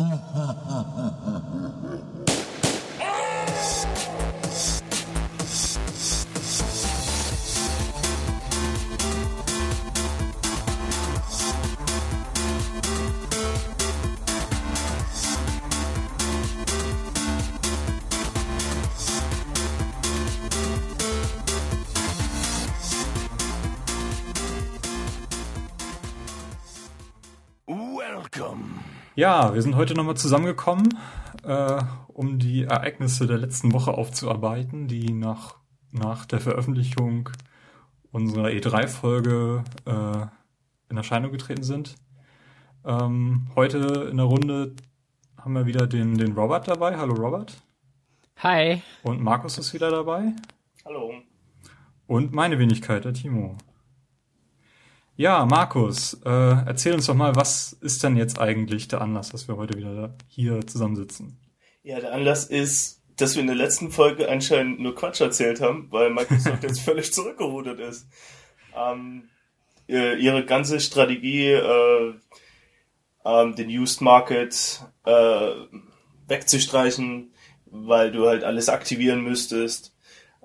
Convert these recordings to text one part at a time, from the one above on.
うん、うん、Ja, wir sind heute nochmal zusammengekommen, äh, um die Ereignisse der letzten Woche aufzuarbeiten, die nach, nach der Veröffentlichung unserer E3-Folge äh, in Erscheinung getreten sind. Ähm, heute in der Runde haben wir wieder den, den Robert dabei. Hallo Robert. Hi. Und Markus ist wieder dabei. Hallo. Und meine Wenigkeit, der Timo. Ja, Markus, äh, erzähl uns doch mal, was ist denn jetzt eigentlich der Anlass, dass wir heute wieder hier zusammensitzen? Ja, der Anlass ist, dass wir in der letzten Folge anscheinend nur Quatsch erzählt haben, weil Microsoft jetzt völlig zurückgerudert ist. Ähm, ihre ganze Strategie, äh, ähm, den Used Market äh, wegzustreichen, weil du halt alles aktivieren müsstest,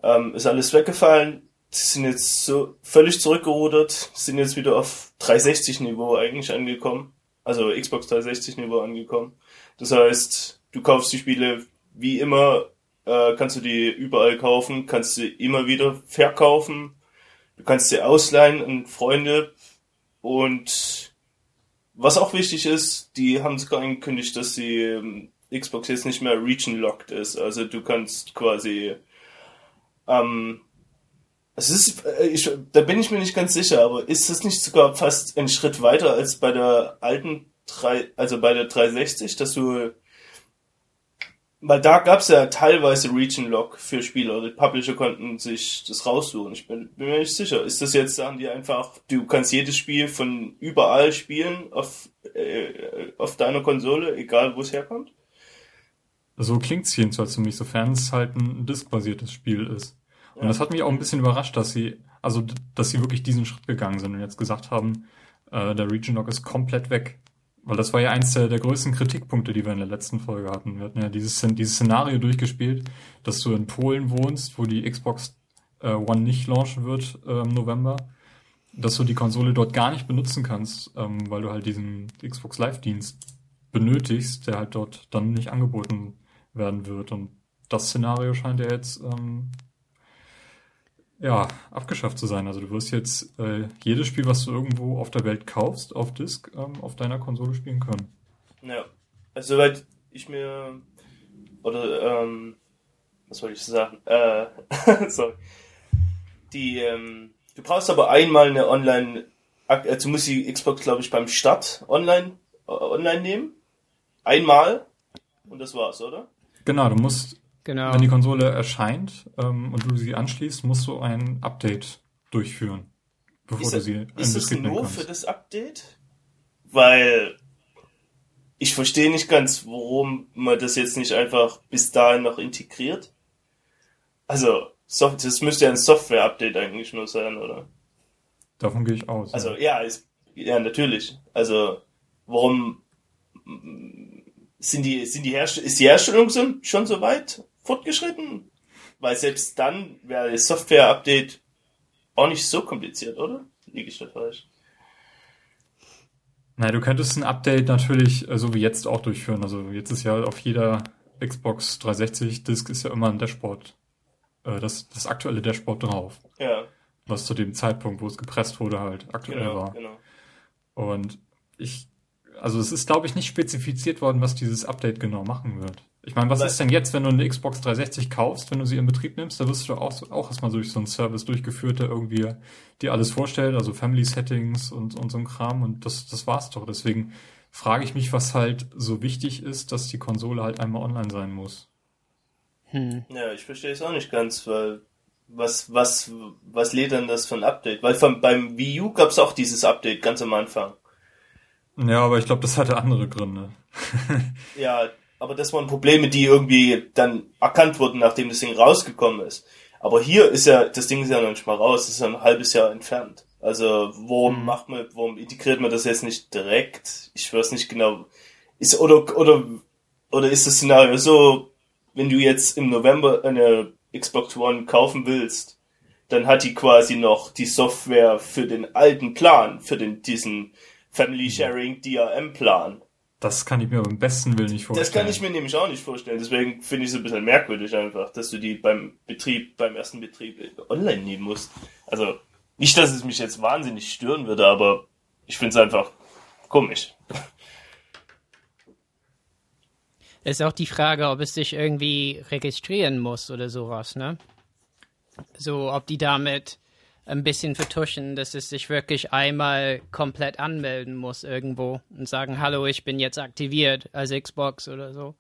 ähm, ist alles weggefallen sind jetzt so völlig zurückgerudert, sind jetzt wieder auf 360 Niveau eigentlich angekommen. Also Xbox 360 Niveau angekommen. Das heißt, du kaufst die Spiele wie immer, äh, kannst du die überall kaufen, kannst du immer wieder verkaufen, du kannst sie ausleihen an Freunde und was auch wichtig ist, die haben sogar angekündigt, dass die ähm, Xbox jetzt nicht mehr region-locked ist. Also du kannst quasi ähm, es ist, äh, ich, da bin ich mir nicht ganz sicher, aber ist das nicht sogar fast ein Schritt weiter als bei der alten 3, also bei der 360, dass du, weil da gab es ja teilweise Region Lock für Spieler, die Publisher konnten sich das raussuchen. Ich bin, bin mir nicht sicher. Ist das jetzt, sagen die einfach, du kannst jedes Spiel von überall spielen auf, äh, auf deiner Konsole, egal wo es herkommt? So klingt's jedenfalls für mich, sofern es halt ein diskbasiertes Spiel ist. Und das hat mich auch ein bisschen überrascht, dass sie, also, dass sie wirklich diesen Schritt gegangen sind und jetzt gesagt haben, äh, der Region Lock ist komplett weg. Weil das war ja eins der, der größten Kritikpunkte, die wir in der letzten Folge hatten. Wir hatten ja dieses, dieses Szenario durchgespielt, dass du in Polen wohnst, wo die Xbox äh, One nicht launchen wird äh, im November, dass du die Konsole dort gar nicht benutzen kannst, ähm, weil du halt diesen Xbox Live-Dienst benötigst, der halt dort dann nicht angeboten werden wird. Und das Szenario scheint ja jetzt ähm, ja, abgeschafft zu sein. Also du wirst jetzt äh, jedes Spiel, was du irgendwo auf der Welt kaufst, auf Disk, ähm, auf deiner Konsole spielen können. Ja, also soweit ich mir oder ähm, was wollte ich sagen? Äh, sorry. Die, ähm, du brauchst aber einmal eine Online, also muss die Xbox, glaube ich, beim Start online, äh, online nehmen. Einmal und das war's, oder? Genau, du musst Genau. Wenn die Konsole erscheint ähm, und du sie anschließt, musst du ein Update durchführen, bevor ist du sie in Ist es nur kannst. für das Update? Weil ich verstehe nicht ganz, warum man das jetzt nicht einfach bis dahin noch integriert. Also, das müsste ja ein Software-Update eigentlich nur sein, oder? Davon gehe ich aus. Also, ja, ist, ja, natürlich. Also, warum sind die, sind die Herst ist die Herstellung schon so weit? Fortgeschritten? Weil selbst dann wäre das Software-Update auch nicht so kompliziert, oder? Liege ich da falsch? Nein, du könntest ein Update natürlich äh, so wie jetzt auch durchführen. Also jetzt ist ja auf jeder Xbox 360 Disk ist ja immer ein Dashboard, äh, das, das aktuelle Dashboard drauf. Ja. Was zu dem Zeitpunkt, wo es gepresst wurde, halt aktuell genau, war. Genau. Und ich, also es ist, glaube ich, nicht spezifiziert worden, was dieses Update genau machen wird. Ich meine, was ist denn jetzt, wenn du eine Xbox 360 kaufst, wenn du sie in Betrieb nimmst, da wirst du auch, auch erstmal durch so einen Service durchgeführt, der irgendwie dir alles vorstellt, also Family Settings und, und so ein Kram und das, das war's doch. Deswegen frage ich mich, was halt so wichtig ist, dass die Konsole halt einmal online sein muss. Hm. Ja, ich verstehe es auch nicht ganz, weil was, was, was lädt denn das für ein Update? Weil vom, beim Wii U gab es auch dieses Update ganz am Anfang. Ja, aber ich glaube, das hatte andere Gründe. ja, aber das waren Probleme, die irgendwie dann erkannt wurden, nachdem das Ding rausgekommen ist. Aber hier ist ja, das Ding ist ja noch nicht mal raus, das ist ja ein halbes Jahr entfernt. Also, warum mhm. macht man, warum integriert man das jetzt nicht direkt? Ich weiß nicht genau. ist, oder, oder, oder ist das Szenario so, wenn du jetzt im November eine Xbox One kaufen willst, dann hat die quasi noch die Software für den alten Plan, für den, diesen Family Sharing DRM Plan. Das kann ich mir beim besten Willen nicht vorstellen. Das kann ich mir nämlich auch nicht vorstellen. Deswegen finde ich es ein bisschen merkwürdig einfach, dass du die beim Betrieb, beim ersten Betrieb online nehmen musst. Also, nicht, dass es mich jetzt wahnsinnig stören würde, aber ich finde es einfach komisch. Ist auch die Frage, ob es sich irgendwie registrieren muss oder sowas, ne? So, ob die damit ein bisschen vertuschen, dass es sich wirklich einmal komplett anmelden muss irgendwo und sagen, hallo, ich bin jetzt aktiviert als Xbox oder so.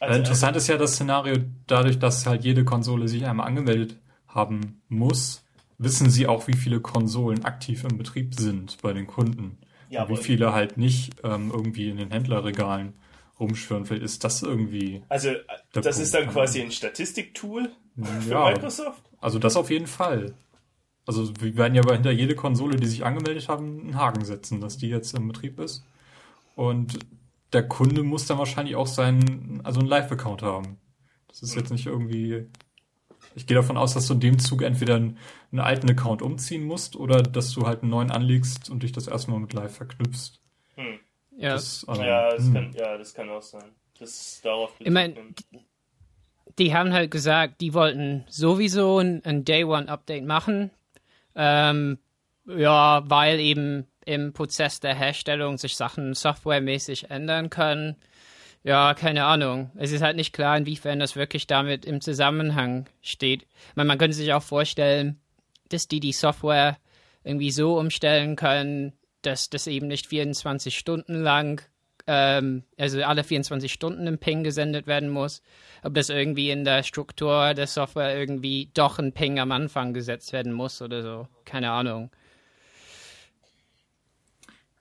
Also, interessant ist ja das Szenario, dadurch, dass halt jede Konsole sich einmal angemeldet haben muss, wissen sie auch, wie viele Konsolen aktiv im Betrieb sind bei den Kunden. Ja, und wie viele halt nicht ähm, irgendwie in den Händlerregalen rumschwören. Vielleicht ist das irgendwie. Also, das Punkt. ist dann quasi ein Statistiktool für ja, Microsoft? Also, das auf jeden Fall. Also, wir werden ja aber hinter jede Konsole, die sich angemeldet haben, einen Haken setzen, dass die jetzt im Betrieb ist. Und der Kunde muss dann wahrscheinlich auch seinen, also einen Live-Account haben. Das ist jetzt nicht irgendwie. Ich gehe davon aus, dass du in dem Zug entweder einen, einen alten Account umziehen musst oder dass du halt einen neuen anlegst und dich das erstmal mit Live verknüpfst. Hm. Ja, das, also, ja, das hm. kann, ja, das kann auch sein. Das darauf ich meine, die haben halt gesagt, die wollten sowieso ein, ein Day One Update machen. Ähm, ja, weil eben im Prozess der Herstellung sich Sachen softwaremäßig ändern können. Ja, keine Ahnung. Es ist halt nicht klar, inwiefern das wirklich damit im Zusammenhang steht. meine, man könnte sich auch vorstellen, dass die die Software irgendwie so umstellen können, dass das eben nicht 24 Stunden lang, ähm, also alle 24 Stunden im Ping gesendet werden muss, ob das irgendwie in der Struktur der Software irgendwie doch ein Ping am Anfang gesetzt werden muss oder so. Keine Ahnung.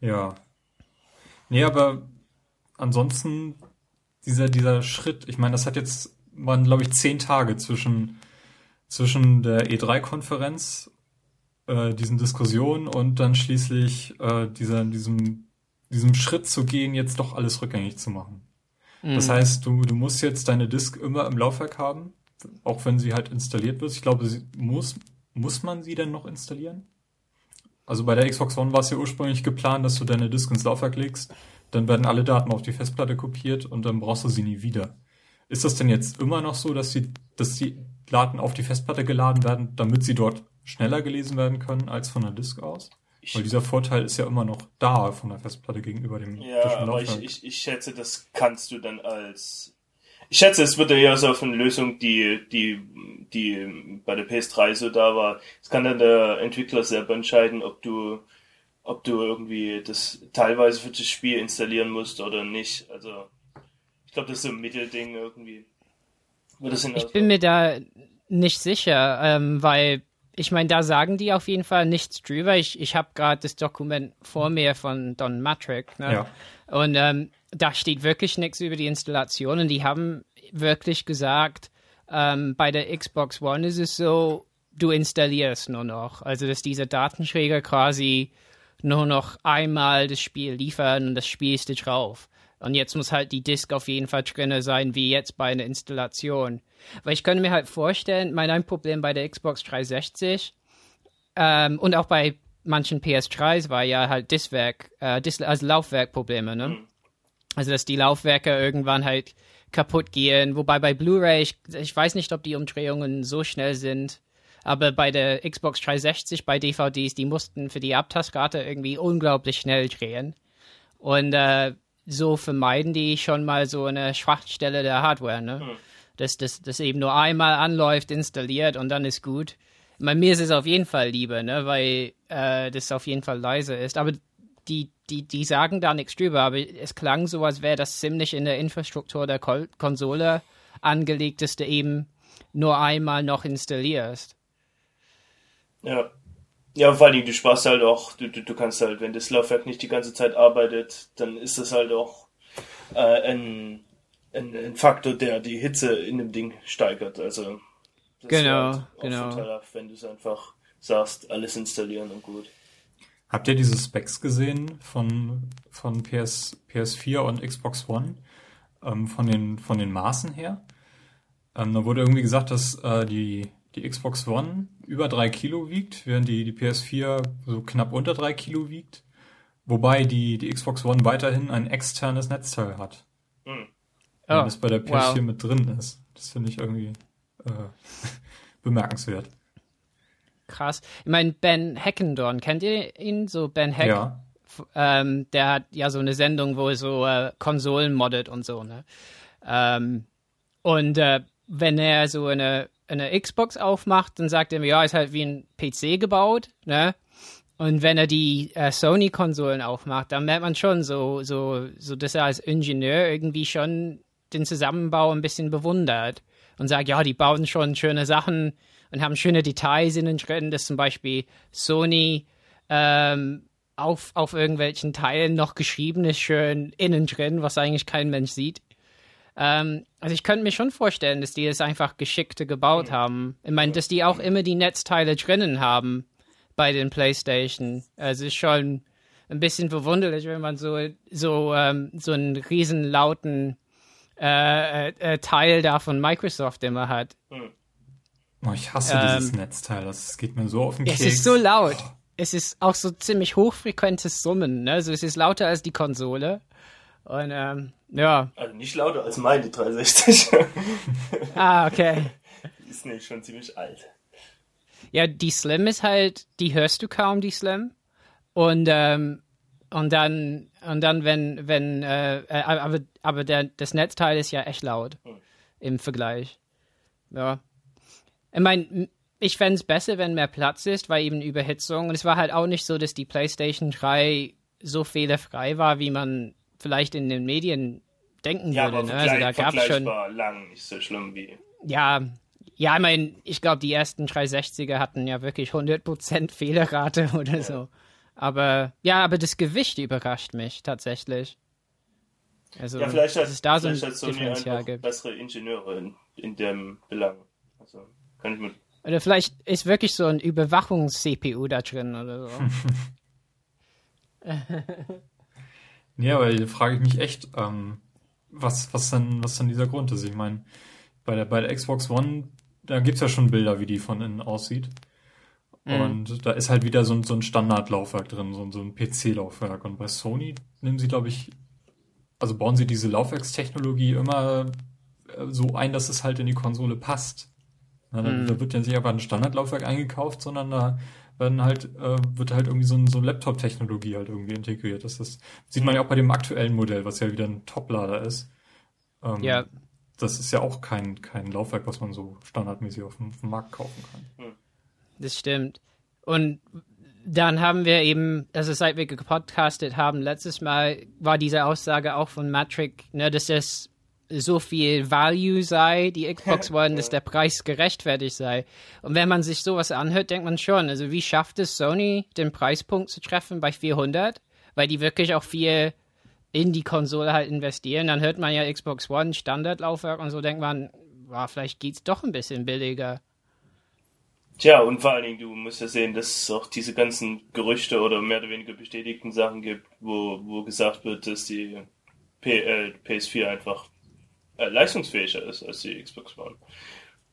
Ja. Nee, aber ansonsten dieser, dieser Schritt, ich meine, das hat jetzt, waren glaube ich zehn Tage zwischen, zwischen der E3-Konferenz äh, diesen Diskussionen und dann schließlich äh, dieser, diesem, diesem Schritt zu gehen, jetzt doch alles rückgängig zu machen. Mhm. Das heißt, du, du musst jetzt deine Disk immer im Laufwerk haben, auch wenn sie halt installiert wird. Ich glaube, sie muss, muss man sie denn noch installieren? Also bei der Xbox One war es ja ursprünglich geplant, dass du deine Disk ins Laufwerk legst, dann werden alle Daten auf die Festplatte kopiert und dann brauchst du sie nie wieder. Ist das denn jetzt immer noch so, dass die, dass die Daten auf die Festplatte geladen werden, damit sie dort schneller gelesen werden können als von der Disk aus? Weil dieser Vorteil ist ja immer noch da von der Festplatte gegenüber dem Ja, aber ich, ich, ich schätze, das kannst du dann als. Ich schätze, es wird ja so eine Lösung, die, die, die bei der PS3 so da war. Es kann dann der Entwickler selber entscheiden, ob du, ob du irgendwie das teilweise für das Spiel installieren musst oder nicht. Also, ich glaube, das ist so ein Mittelding irgendwie. ich bin mir da nicht sicher, ähm, weil ich meine, da sagen die auf jeden Fall nichts drüber. Ich, ich habe gerade das Dokument vor mir von Don Matrick. Ne? Ja. Und ähm, da steht wirklich nichts über die Installation. Und die haben wirklich gesagt, ähm, bei der Xbox One ist es so, du installierst nur noch. Also, dass diese Datenträger quasi nur noch einmal das Spiel liefern und das spielst du drauf. Und jetzt muss halt die Disk auf jeden Fall drin sein, wie jetzt bei einer Installation. Weil ich könnte mir halt vorstellen, mein ein Problem bei der Xbox 360 ähm, und auch bei manchen PS3s war ja halt Diskwerk, äh, Dis also Laufwerkprobleme, ne? Mhm. Also dass die Laufwerke irgendwann halt kaputt gehen. Wobei bei Blu-ray, ich, ich weiß nicht, ob die Umdrehungen so schnell sind. Aber bei der Xbox 360, bei DVDs, die mussten für die Abtastkarte irgendwie unglaublich schnell drehen. Und äh, so vermeiden die schon mal so eine Schwachstelle der Hardware, ne? Mhm dass das, das eben nur einmal anläuft, installiert und dann ist gut. Bei mir ist es auf jeden Fall lieber, ne, weil äh, das auf jeden Fall leise ist. Aber die, die, die sagen da nichts drüber, aber es klang so, als wäre das ziemlich in der Infrastruktur der Ko Konsole angelegt, dass du eben nur einmal noch installierst. Ja. Ja, vor allem, du sparst halt auch, du, du, du kannst halt, wenn das Laufwerk nicht die ganze Zeit arbeitet, dann ist das halt auch äh, ein ein, ein, Faktor, der die Hitze in dem Ding steigert. Also das genau, halt genau. wenn du es einfach sagst, alles installieren und gut. Habt ihr diese Specs gesehen von, von PS, PS4 und Xbox One? Ähm, von, den, von den Maßen her? Ähm, da wurde irgendwie gesagt, dass äh, die, die Xbox One über drei Kilo wiegt, während die, die PS4 so knapp unter drei Kilo wiegt. Wobei die, die Xbox One weiterhin ein externes Netzteil hat. Hm. Oh, das bei der PS4 wow. mit drin ist. Das finde ich irgendwie äh, bemerkenswert. Krass. Ich meine, Ben Heckendorn, kennt ihr ihn? So Ben Heck? Ja. Ähm, der hat ja so eine Sendung, wo er so äh, Konsolen moddet und so, ne? Ähm, und äh, wenn er so eine, eine Xbox aufmacht, dann sagt er mir, ja, ist halt wie ein PC gebaut, ne? Und wenn er die äh, Sony-Konsolen aufmacht, dann merkt man schon so, so, so, dass er als Ingenieur irgendwie schon den Zusammenbau ein bisschen bewundert und sagt, ja, die bauen schon schöne Sachen und haben schöne Details in den Schritten, dass zum Beispiel Sony ähm, auf, auf irgendwelchen Teilen noch geschrieben ist, schön innen drin, was eigentlich kein Mensch sieht. Ähm, also ich könnte mir schon vorstellen, dass die es einfach geschickte gebaut haben. Ich meine, dass die auch immer die Netzteile drinnen haben bei den PlayStation. Also ist schon ein bisschen verwunderlich, wenn man so so ähm, so einen riesen lauten äh, äh, äh Teil da von Microsoft immer hat. Oh, ich hasse ähm, dieses Netzteil. Das geht mir so auf den Keks. Es ist so laut. Oh. Es ist auch so ziemlich hochfrequentes Summen. Ne? Also es ist lauter als die Konsole. Und ähm, ja. Also nicht lauter als meine 360. ah, okay. Die ist nämlich schon ziemlich alt. Ja, die Slim ist halt, die hörst du kaum, die Slim. Und, ähm, und dann, und dann, wenn, wenn, äh, äh, aber, aber der, das Netzteil ist ja echt laut hm. im Vergleich. Ja. Ich meine, ich fände es besser, wenn mehr Platz ist, weil eben Überhitzung. Und es war halt auch nicht so, dass die PlayStation 3 so fehlerfrei war, wie man vielleicht in den Medien denken ja, würde. Aber ne? also da gab es schon lang nicht so schlimm wie. Ja, ja, ich meine, ich glaube, die ersten 360er hatten ja wirklich 100% Fehlerrate oder ja. so. Aber ja, aber das Gewicht überrascht mich tatsächlich. Also, ja, vielleicht hat, es da so ein Differential gibt. bessere Ingenieure in, in dem Belang. Also, kann ich mit. Oder vielleicht ist wirklich so ein Überwachungs-CPU da drin oder so. ja, weil da frage ich mich echt, ähm, was, was, dann, was dann dieser Grund ist. Ich meine, bei der, bei der Xbox One, da gibt es ja schon Bilder, wie die von innen aussieht. Mhm. Und da ist halt wieder so ein, so ein Standardlaufwerk drin, so, so ein PC-Laufwerk. Und bei Sony nehmen sie, glaube ich, also bauen sie diese Laufwerkstechnologie immer äh, so ein, dass es halt in die Konsole passt. Na, da, mhm. da, wird ja nicht einfach ein Standardlaufwerk eingekauft, sondern da werden halt, äh, wird halt irgendwie so, ein, so Laptop-Technologie halt irgendwie integriert. Das ist, sieht man ja auch bei dem aktuellen Modell, was ja wieder ein Toplader ist. Ähm, ja. Das ist ja auch kein, kein Laufwerk, was man so standardmäßig auf dem, auf dem Markt kaufen kann. Hm. Das stimmt. Und dann haben wir eben, also seit wir gepodcastet haben, letztes Mal war diese Aussage auch von Matrick, ne, dass das so viel Value sei, die Xbox One, dass der Preis gerechtfertigt sei. Und wenn man sich sowas anhört, denkt man schon, also wie schafft es Sony, den Preispunkt zu treffen bei 400? Weil die wirklich auch viel in die Konsole halt investieren. Dann hört man ja Xbox One, Standardlaufwerk und so denkt man, wow, vielleicht geht's doch ein bisschen billiger. Tja, und vor allen Dingen, du musst ja sehen, dass es auch diese ganzen Gerüchte oder mehr oder weniger bestätigten Sachen gibt, wo, wo gesagt wird, dass die P äh, PS4 einfach äh, leistungsfähiger ist als die Xbox One.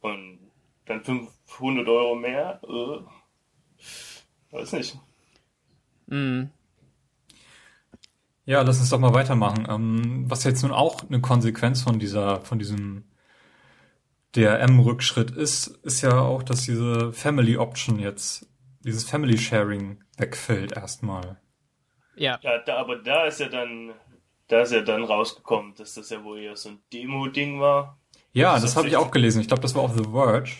Und dann 500 Euro mehr, äh, weiß nicht. Mm. Ja, lass uns doch mal weitermachen. Ähm, was jetzt nun auch eine Konsequenz von dieser, von diesem DRM-Rückschritt ist, ist ja auch, dass diese Family Option jetzt, dieses Family Sharing wegfällt erstmal. Ja. Ja, da, aber da ist ja dann da ist ja dann rausgekommen, dass das ja wohl eher so ein Demo-Ding war. Ja, das, das habe ich auch gelesen. Ich glaube, das war auf The Verge.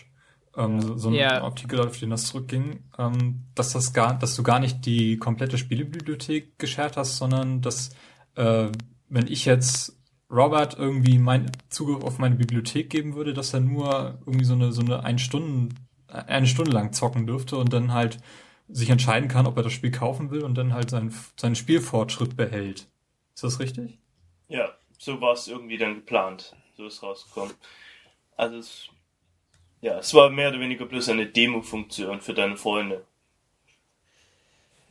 Ähm, so, so ein yeah. Artikel, auf den das zurückging, ähm, dass das gar, dass du gar nicht die komplette Spielebibliothek geshared hast, sondern dass äh, wenn ich jetzt Robert irgendwie mein Zugriff auf meine Bibliothek geben würde, dass er nur irgendwie so eine so eine ein Stunden eine Stunde lang zocken dürfte und dann halt sich entscheiden kann, ob er das Spiel kaufen will und dann halt seinen seinen Spielfortschritt behält. Ist das richtig? Ja, so war es irgendwie dann geplant. So ist rausgekommen. Also es, ja, es war mehr oder weniger bloß eine Demo-Funktion für deine Freunde.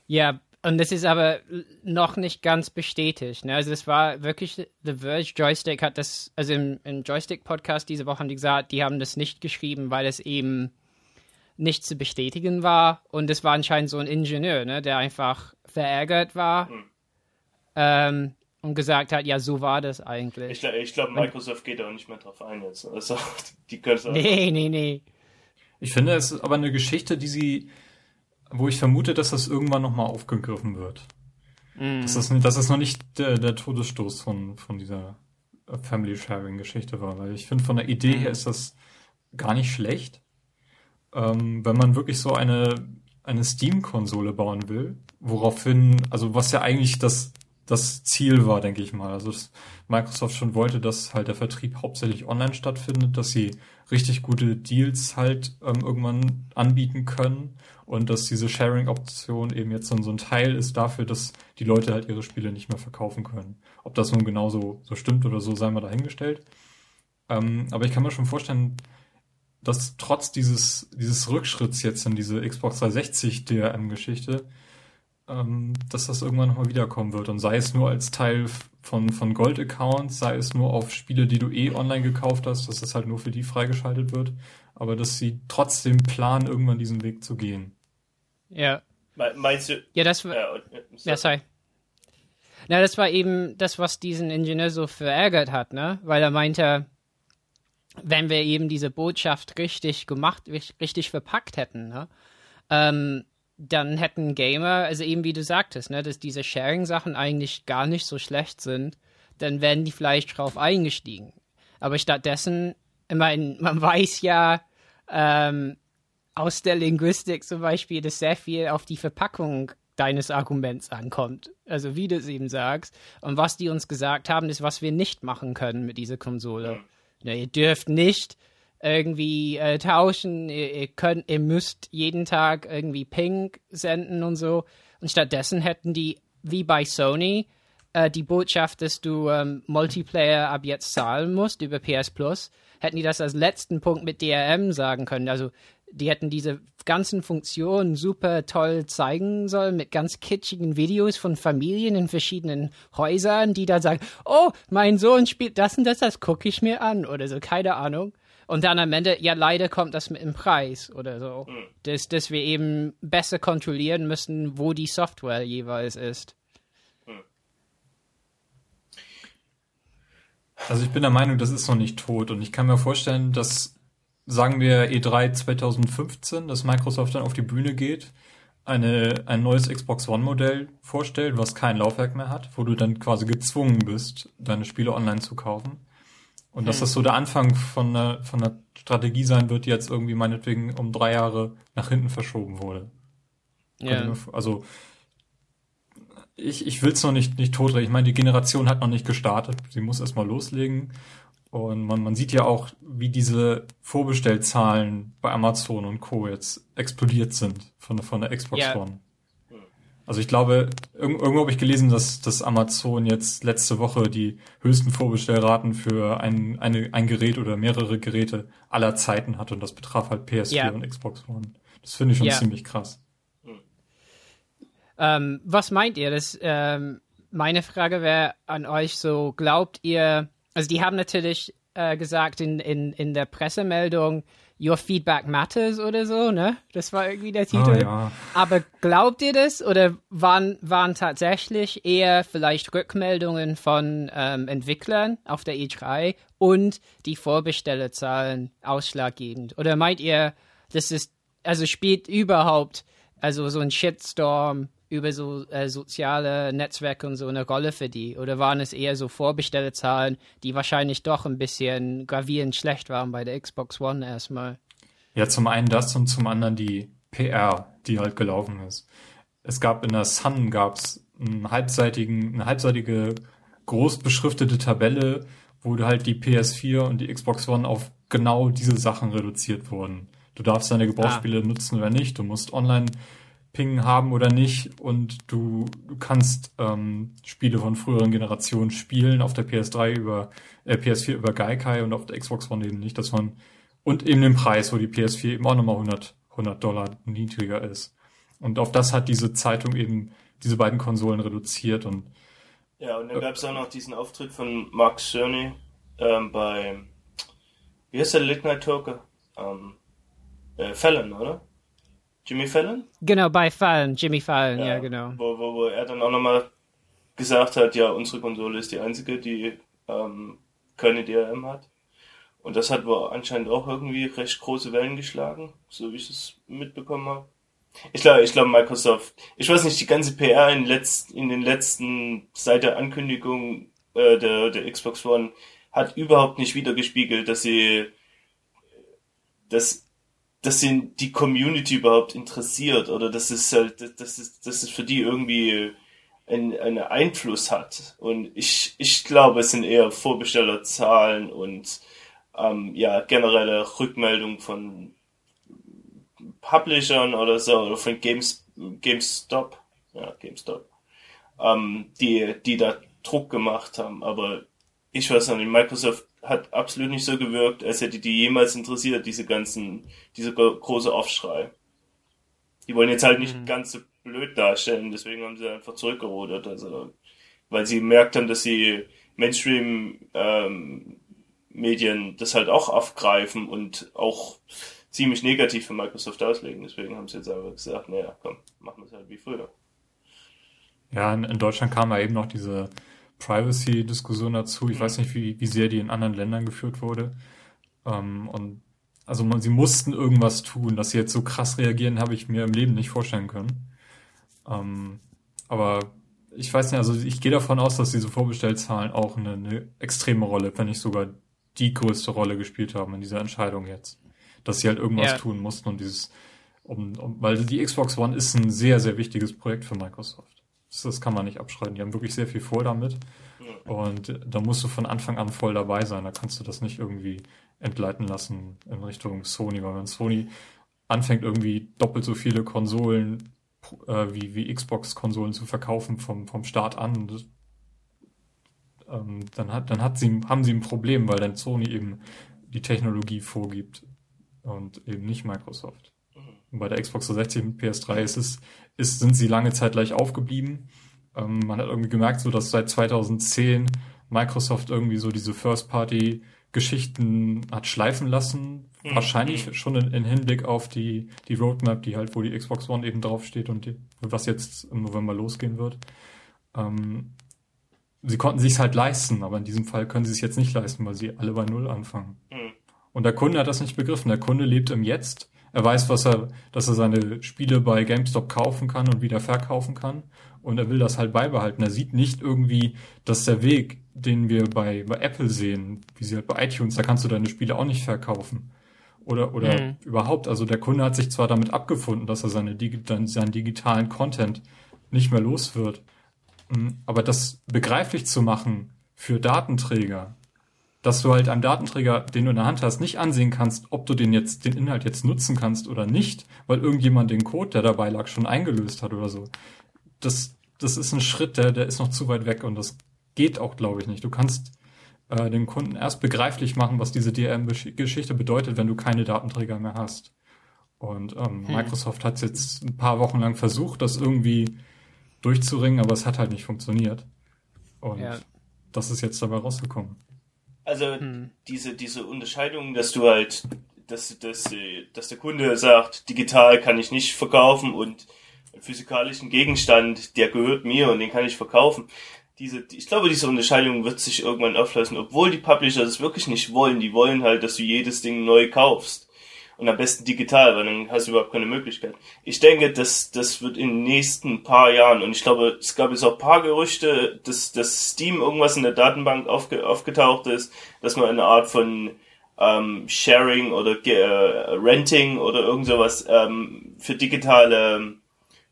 Ja, und das ist aber noch nicht ganz bestätigt. Ne? Also es war wirklich, The Verge Joystick hat das, also im, im Joystick-Podcast diese Woche haben die gesagt, die haben das nicht geschrieben, weil es eben nicht zu bestätigen war. Und es war anscheinend so ein Ingenieur, ne, der einfach verärgert war hm. Ähm, und gesagt hat, ja, so war das eigentlich. Ich, ich glaube, Microsoft geht da auch nicht mehr drauf ein jetzt. Also, die können es Nee, nee, nee. Ich finde, es ist aber eine Geschichte, die sie, wo ich vermute, dass das irgendwann nochmal aufgegriffen wird. Mm. Dass, das, dass das noch nicht der, der Todesstoß von, von dieser Family Sharing Geschichte war, weil ich finde, von der Idee mm. her ist das gar nicht schlecht ähm, wenn man wirklich so eine, eine Steam-Konsole bauen will, woraufhin, also was ja eigentlich das, das Ziel war, denke ich mal. Also dass Microsoft schon wollte, dass halt der Vertrieb hauptsächlich online stattfindet, dass sie richtig gute Deals halt ähm, irgendwann anbieten können und dass diese Sharing-Option eben jetzt so, ein Teil ist dafür, dass die Leute halt ihre Spiele nicht mehr verkaufen können. Ob das nun genauso so stimmt oder so, sei mal dahingestellt. Ähm, aber ich kann mir schon vorstellen, dass trotz dieses, dieses Rückschritts jetzt in diese Xbox 360 DRM-Geschichte, ähm, dass das irgendwann nochmal wiederkommen wird. Und sei es nur als Teil von, von Gold-Accounts, sei es nur auf Spiele, die du eh online gekauft hast, dass das halt nur für die freigeschaltet wird. Aber dass sie trotzdem planen, irgendwann diesen Weg zu gehen. Ja. Meinst du? Ja, das war. Ja, ja, sorry. Na, das war eben das, was diesen Ingenieur so verärgert hat, ne? Weil er meinte, wenn wir eben diese Botschaft richtig gemacht, richtig verpackt hätten, ne? ähm, dann hätten Gamer, also eben wie du sagtest, ne, dass diese Sharing-Sachen eigentlich gar nicht so schlecht sind, dann wären die vielleicht drauf eingestiegen. Aber stattdessen, ich meine, man weiß ja ähm, aus der Linguistik zum Beispiel, dass sehr viel auf die Verpackung deines Arguments ankommt. Also wie du es eben sagst. Und was die uns gesagt haben, ist, was wir nicht machen können mit dieser Konsole. Ja, ihr dürft nicht irgendwie äh, tauschen, ihr, ihr, könnt, ihr müsst jeden Tag irgendwie Ping senden und so. Und stattdessen hätten die, wie bei Sony, äh, die Botschaft, dass du ähm, Multiplayer ab jetzt zahlen musst über PS Plus, hätten die das als letzten Punkt mit DRM sagen können. Also die hätten diese ganzen Funktionen super toll zeigen sollen mit ganz kitschigen Videos von Familien in verschiedenen Häusern, die dann sagen, oh, mein Sohn spielt das und das, das gucke ich mir an oder so, keine Ahnung. Und dann am Ende, ja, leider kommt das mit dem Preis oder so. Mhm. Dass, dass wir eben besser kontrollieren müssen, wo die Software jeweils ist. Mhm. Also ich bin der Meinung, das ist noch nicht tot und ich kann mir vorstellen, dass sagen wir E3 2015, dass Microsoft dann auf die Bühne geht, eine, ein neues Xbox One Modell vorstellt, was kein Laufwerk mehr hat, wo du dann quasi gezwungen bist, deine Spiele online zu kaufen. Und dass hm. das so der Anfang von einer, von einer Strategie sein wird, die jetzt irgendwie meinetwegen um drei Jahre nach hinten verschoben wurde. Ja. Also ich, ich will es noch nicht, nicht totreden. Ich meine, die Generation hat noch nicht gestartet. Sie muss erstmal loslegen. Und man, man sieht ja auch, wie diese Vorbestellzahlen bei Amazon und Co. jetzt explodiert sind von, von der Xbox ja. One. Also ich glaube, irg irgendwo habe ich gelesen, dass, dass Amazon jetzt letzte Woche die höchsten Vorbestellraten für ein, eine, ein Gerät oder mehrere Geräte aller Zeiten hat und das betraf halt PS4 ja. und Xbox One. Das finde ich schon ja. ziemlich krass. Ähm, was meint ihr? Das, ähm, meine Frage wäre an euch so, glaubt ihr, also die haben natürlich äh, gesagt in, in, in der Pressemeldung, Your Feedback Matters oder so, ne? Das war irgendwie der Titel. Oh, ja. Aber glaubt ihr das oder waren, waren tatsächlich eher vielleicht Rückmeldungen von ähm, Entwicklern auf der E3 und die Vorbestellerzahlen ausschlaggebend? Oder meint ihr, das ist, also spielt überhaupt also so ein Shitstorm über so äh, soziale Netzwerke und so eine Rolle für die? Oder waren es eher so Vorbestellezahlen, die wahrscheinlich doch ein bisschen gravierend schlecht waren bei der Xbox One erstmal? Ja, zum einen das und zum anderen die PR, die halt gelaufen ist. Es gab in der Sun gab's einen halbseitigen, eine halbseitige groß beschriftete Tabelle, wo halt die PS4 und die Xbox One auf genau diese Sachen reduziert wurden. Du darfst deine Gebrauchsspiele ah. nutzen oder nicht. Du musst online Ping haben oder nicht und du, du kannst ähm, Spiele von früheren Generationen spielen auf der PS3 über äh, PS4 über Gaikai und auf der Xbox One eben nicht, dass man und eben den Preis, wo die PS4 eben auch nochmal 100 100 Dollar niedriger ist. Und auf das hat diese Zeitung eben diese beiden Konsolen reduziert und ja, und dann gab es auch noch diesen Auftritt von Mark Cerny ähm, bei, wie heißt der Late Night Talker? Ähm, äh, Fallon, oder? Jimmy Fallon? Genau, bei Fallon, Jimmy Fallon, ja, ja genau. Wo, wo, wo er dann auch nochmal gesagt hat, ja, unsere Konsole ist die einzige, die ähm, keine DRM hat. Und das hat wohl anscheinend auch irgendwie recht große Wellen geschlagen, so wie ich es mitbekommen habe. Ich glaube, ich glaube Microsoft, ich weiß nicht, die ganze PR in, letzt, in den letzten, seit der Ankündigung äh, der, der Xbox One hat überhaupt nicht wiedergespiegelt, dass sie, dass, dass sie die Community überhaupt interessiert oder dass es halt, dass es, dass es für die irgendwie einen, einen Einfluss hat. Und ich, ich glaube, es sind eher Vorbestellerzahlen und ähm, ja, generelle Rückmeldung von Publishern oder so, oder von Games, GameStop, ja, GameStop, ähm, die, die da Druck gemacht haben. Aber ich weiß nicht, Microsoft hat absolut nicht so gewirkt, als hätte die jemals interessiert, diese ganzen, diese große Aufschrei. Die wollen jetzt halt nicht mhm. ganz so blöd darstellen, deswegen haben sie einfach zurückgerudert, also, weil sie gemerkt haben, dass sie Mainstream, ähm, Medien das halt auch aufgreifen und auch ziemlich negativ für Microsoft auslegen. Deswegen haben sie jetzt einfach gesagt, naja, komm, machen wir es halt wie früher. Ja, in, in Deutschland kam ja eben noch diese Privacy-Diskussion dazu. Ich mhm. weiß nicht, wie, wie sehr die in anderen Ländern geführt wurde. Ähm, und also man, sie mussten irgendwas tun. Dass sie jetzt so krass reagieren, habe ich mir im Leben nicht vorstellen können. Ähm, aber ich weiß nicht, also ich gehe davon aus, dass diese Vorbestellzahlen auch eine, eine extreme Rolle, wenn nicht sogar die größte Rolle gespielt haben in dieser Entscheidung jetzt dass sie halt irgendwas ja. tun mussten und dieses, um, um, weil die Xbox One ist ein sehr, sehr wichtiges Projekt für Microsoft. Das, kann man nicht abschreiben. Die haben wirklich sehr viel vor damit. Und da musst du von Anfang an voll dabei sein. Da kannst du das nicht irgendwie entgleiten lassen in Richtung Sony, weil wenn Sony anfängt, irgendwie doppelt so viele Konsolen äh, wie, wie Xbox-Konsolen zu verkaufen vom, vom Start an, das, ähm, dann, hat, dann hat sie, haben sie ein Problem, weil dann Sony eben die Technologie vorgibt und eben nicht Microsoft. Und bei der Xbox 360 und PS3 ist es, ist, sind sie lange Zeit gleich aufgeblieben. Ähm, man hat irgendwie gemerkt, so dass seit 2010 Microsoft irgendwie so diese First-Party-Geschichten hat schleifen lassen. Mhm. Wahrscheinlich schon in, in, Hinblick auf die, die Roadmap, die halt, wo die Xbox One eben draufsteht und die, was jetzt im November losgehen wird. Ähm, sie konnten sich halt leisten, aber in diesem Fall können sie es jetzt nicht leisten, weil sie alle bei Null anfangen. Mhm. Und der Kunde hat das nicht begriffen. Der Kunde lebt im Jetzt. Er weiß, was er, dass er seine Spiele bei GameStop kaufen kann und wieder verkaufen kann. Und er will das halt beibehalten. Er sieht nicht irgendwie, dass der Weg, den wir bei, bei Apple sehen, wie sie halt bei iTunes, da kannst du deine Spiele auch nicht verkaufen. Oder, oder mhm. überhaupt. Also der Kunde hat sich zwar damit abgefunden, dass er seine, seinen digitalen Content nicht mehr los wird. Mm, aber das begreiflich zu machen für Datenträger, dass du halt einem Datenträger, den du in der Hand hast, nicht ansehen kannst, ob du den jetzt, den Inhalt jetzt nutzen kannst oder nicht, weil irgendjemand den Code, der dabei lag, schon eingelöst hat oder so. Das, das ist ein Schritt, der, der ist noch zu weit weg und das geht auch, glaube ich, nicht. Du kannst äh, dem Kunden erst begreiflich machen, was diese DRM-Geschichte bedeutet, wenn du keine Datenträger mehr hast. Und ähm, hm. Microsoft hat jetzt ein paar Wochen lang versucht, das irgendwie durchzuringen, aber es hat halt nicht funktioniert. Und ja. das ist jetzt dabei rausgekommen. Also hm. diese, diese Unterscheidung, dass du halt, dass, dass, dass der Kunde sagt, digital kann ich nicht verkaufen und einen physikalischen Gegenstand, der gehört mir und den kann ich verkaufen. Diese, ich glaube, diese Unterscheidung wird sich irgendwann auflösen, obwohl die Publisher das wirklich nicht wollen. Die wollen halt, dass du jedes Ding neu kaufst und am besten digital, weil dann hast du überhaupt keine Möglichkeit. Ich denke, dass das wird in den nächsten paar Jahren und ich glaube, es gab jetzt auch paar Gerüchte, dass, dass Steam irgendwas in der Datenbank aufge, aufgetaucht ist, dass man eine Art von ähm, Sharing oder äh, Renting oder irgend sowas ähm, für digitale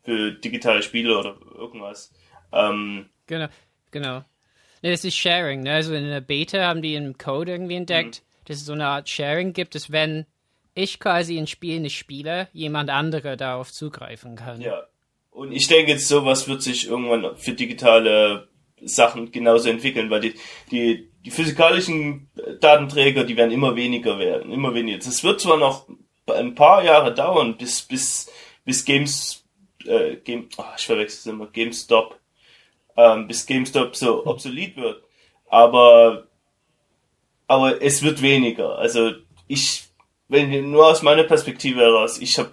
für digitale Spiele oder irgendwas. Ähm, genau, genau. Ne, das ist Sharing. Ne? Also in der Beta haben die im Code irgendwie entdeckt, mhm. dass es so eine Art Sharing gibt, dass wenn ich quasi ein Spiel nicht spiele, jemand andere darauf zugreifen kann. Ja. Und ich denke, jetzt sowas wird sich irgendwann für digitale Sachen genauso entwickeln, weil die, die, die physikalischen Datenträger, die werden immer weniger werden, immer weniger. Das wird zwar noch ein paar Jahre dauern, bis, bis, bis Games äh, Game, oh, ich verwechsel es immer, GameStop, ähm, bis GameStop so obsolet wird. Aber, aber es wird weniger. Also ich, wenn nur aus meiner Perspektive heraus, ich habe,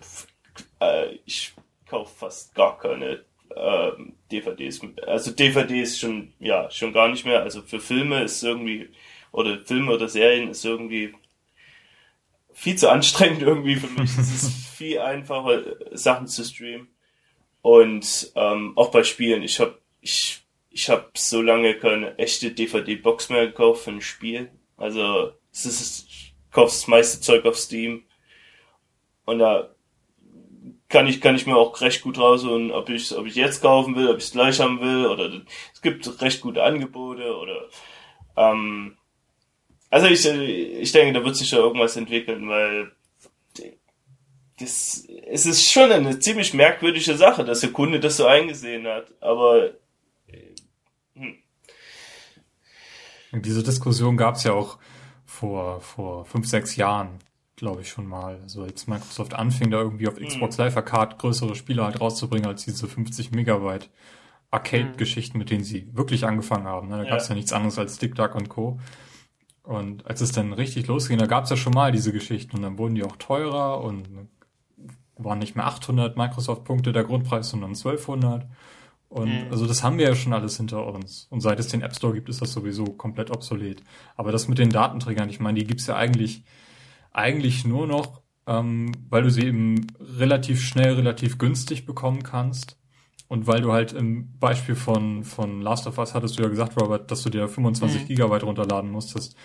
äh, ich kaufe fast gar keine ähm, DVDs. Also DVDs schon, ja, schon gar nicht mehr. Also für Filme ist irgendwie, oder Filme oder Serien ist irgendwie viel zu anstrengend irgendwie für mich. es ist viel einfacher, Sachen zu streamen. Und ähm, auch bei Spielen. Ich habe ich, ich hab so lange keine echte DVD-Box mehr gekauft für ein Spiel. Also es ist, kaufe das meiste Zeug auf Steam. Und da kann ich, kann ich mir auch recht gut rausholen, ob ich, ob ich jetzt kaufen will, ob ich es gleich haben will, oder es gibt recht gute Angebote, oder, ähm, also ich, ich denke, da wird sich ja irgendwas entwickeln, weil das, es ist schon eine ziemlich merkwürdige Sache, dass der Kunde das so eingesehen hat, aber hm. Diese Diskussion gab es ja auch vor, vor fünf, sechs Jahren glaube ich, schon mal. Also als Microsoft anfing, da irgendwie auf mhm. Xbox Live Arcade größere Spiele halt rauszubringen als diese 50 Megabyte Arcade-Geschichten, mit denen sie wirklich angefangen haben. Ne? Da ja. gab es ja nichts anderes als Dick Duck und Co. Und als es dann richtig losging, da gab es ja schon mal diese Geschichten und dann wurden die auch teurer und waren nicht mehr 800 Microsoft-Punkte der Grundpreis, sondern 1200. Und mhm. also das haben wir ja schon alles hinter uns. Und seit es den App Store gibt, ist das sowieso komplett obsolet. Aber das mit den Datenträgern, ich meine, die gibt's ja eigentlich eigentlich nur noch, ähm, weil du sie eben relativ schnell, relativ günstig bekommen kannst. Und weil du halt im Beispiel von, von Last of Us hattest du ja gesagt, Robert, dass du dir 25 mhm. Gigabyte runterladen musstest.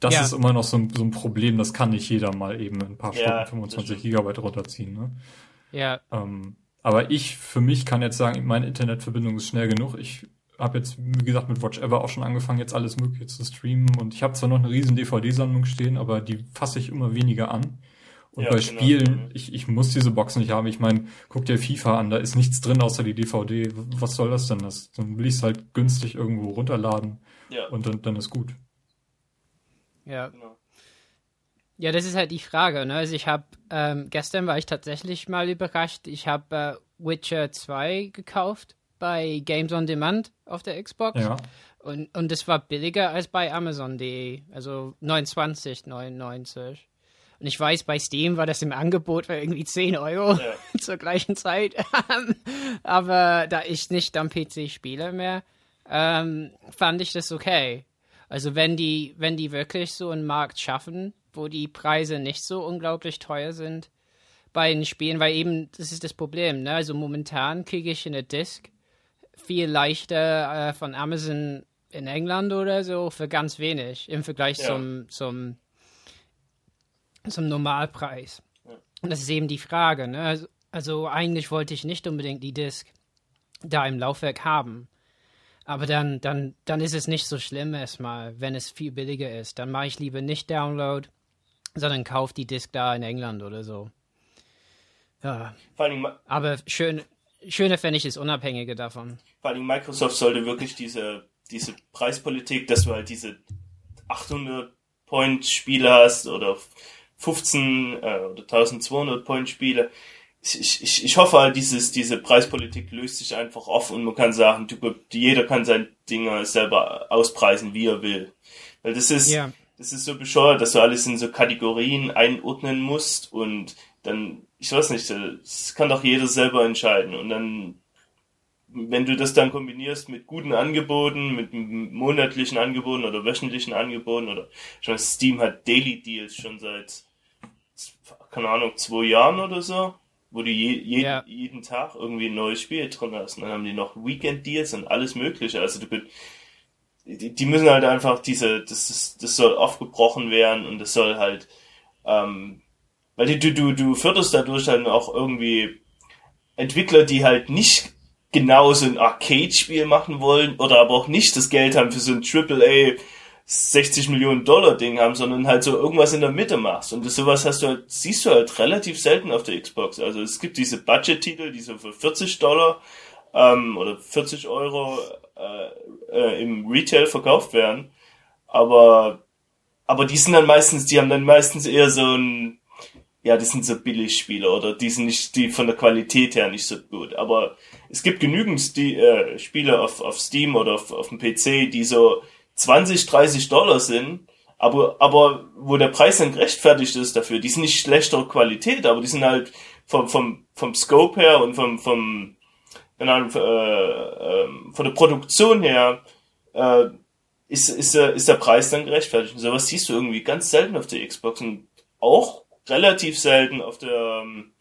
Das ja. ist immer noch so ein, so ein Problem, das kann nicht jeder mal eben in ein paar Stunden ja, 25 Gigabyte runterziehen. Ne? Ja. Ähm, aber ich für mich kann jetzt sagen, meine Internetverbindung ist schnell genug. Ich habe jetzt, wie gesagt, mit Watch Ever auch schon angefangen, jetzt alles Mögliche zu streamen. Und ich habe zwar noch eine riesen DVD-Sammlung stehen, aber die fasse ich immer weniger an. Und ja, bei genau. Spielen, ich, ich muss diese Box nicht haben. Ich meine, guck dir FIFA an, da ist nichts drin außer die DVD. Was soll das denn? Das, dann will ich es halt günstig irgendwo runterladen ja. und dann, dann ist gut. Ja. Genau. Ja, das ist halt die Frage. Ne? Also ich habe, ähm, gestern war ich tatsächlich mal überrascht. Ich habe äh, Witcher 2 gekauft bei Games on Demand auf der Xbox. Ja. Und, und das war billiger als bei Amazon.de, also 29,99. Und ich weiß, bei Steam war das im Angebot für irgendwie 10 Euro ja. zur gleichen Zeit. Aber da ich nicht am PC spiele mehr, ähm, fand ich das okay. Also wenn die, wenn die wirklich so einen Markt schaffen, wo die Preise nicht so unglaublich teuer sind bei den Spielen, weil eben, das ist das Problem, ne? Also momentan kriege ich eine Disc viel leichter äh, von Amazon in England oder so für ganz wenig im Vergleich ja. zum, zum, zum Normalpreis. Ja. Und das ist eben die Frage. Ne? Also, also, eigentlich wollte ich nicht unbedingt die Disk da im Laufwerk haben. Aber dann, dann, dann ist es nicht so schlimm erstmal, wenn es viel billiger ist. Dann mache ich lieber nicht Download, sondern kaufe die Disk da in England oder so. Ja. Aber schön, schöner fände ich es unabhängige davon. Vor allem Microsoft sollte wirklich diese, diese Preispolitik, dass du halt diese 800 Point Spiele hast oder 15 äh, oder 1200 Point Spiele. Ich, ich, ich hoffe halt, dieses, diese Preispolitik löst sich einfach auf und man kann sagen, du, jeder kann sein Ding selber auspreisen, wie er will. Weil das ist, ja. Das ist so bescheuert, dass du alles in so Kategorien einordnen musst und dann ich weiß nicht, das kann doch jeder selber entscheiden. Und dann, wenn du das dann kombinierst mit guten Angeboten, mit monatlichen Angeboten oder wöchentlichen Angeboten oder ich meine, Steam hat Daily Deals schon seit, keine Ahnung, zwei Jahren oder so, wo du je, je, ja. jeden Tag irgendwie ein neues Spiel drin hast. Und dann haben die noch Weekend Deals und alles Mögliche. Also du die, die müssen halt einfach diese, das, das soll aufgebrochen werden und das soll halt ähm, weil du, du, du förderst dadurch dann auch irgendwie Entwickler, die halt nicht genau so ein Arcade-Spiel machen wollen oder aber auch nicht das Geld haben für so ein AAA 60 Millionen Dollar Ding haben, sondern halt so irgendwas in der Mitte machst. Und das sowas hast du halt, siehst du halt relativ selten auf der Xbox. Also es gibt diese Budget-Titel, die so für 40 Dollar ähm, oder 40 Euro äh, äh, im Retail verkauft werden. Aber aber die sind dann meistens, die haben dann meistens eher so ein ja, das sind so Billigspiele oder die sind nicht, die von der Qualität her nicht so gut. Aber es gibt genügend die, äh, Spiele auf, auf Steam oder auf, auf dem PC, die so 20, 30 Dollar sind, aber, aber wo der Preis dann gerechtfertigt ist dafür. Die sind nicht schlechtere Qualität, aber die sind halt vom, vom, vom Scope her und vom, vom, genau, äh, äh, von der Produktion her, äh, ist, ist, ist der Preis dann gerechtfertigt. Und sowas siehst du irgendwie ganz selten auf der Xbox und auch relativ selten auf der ähm,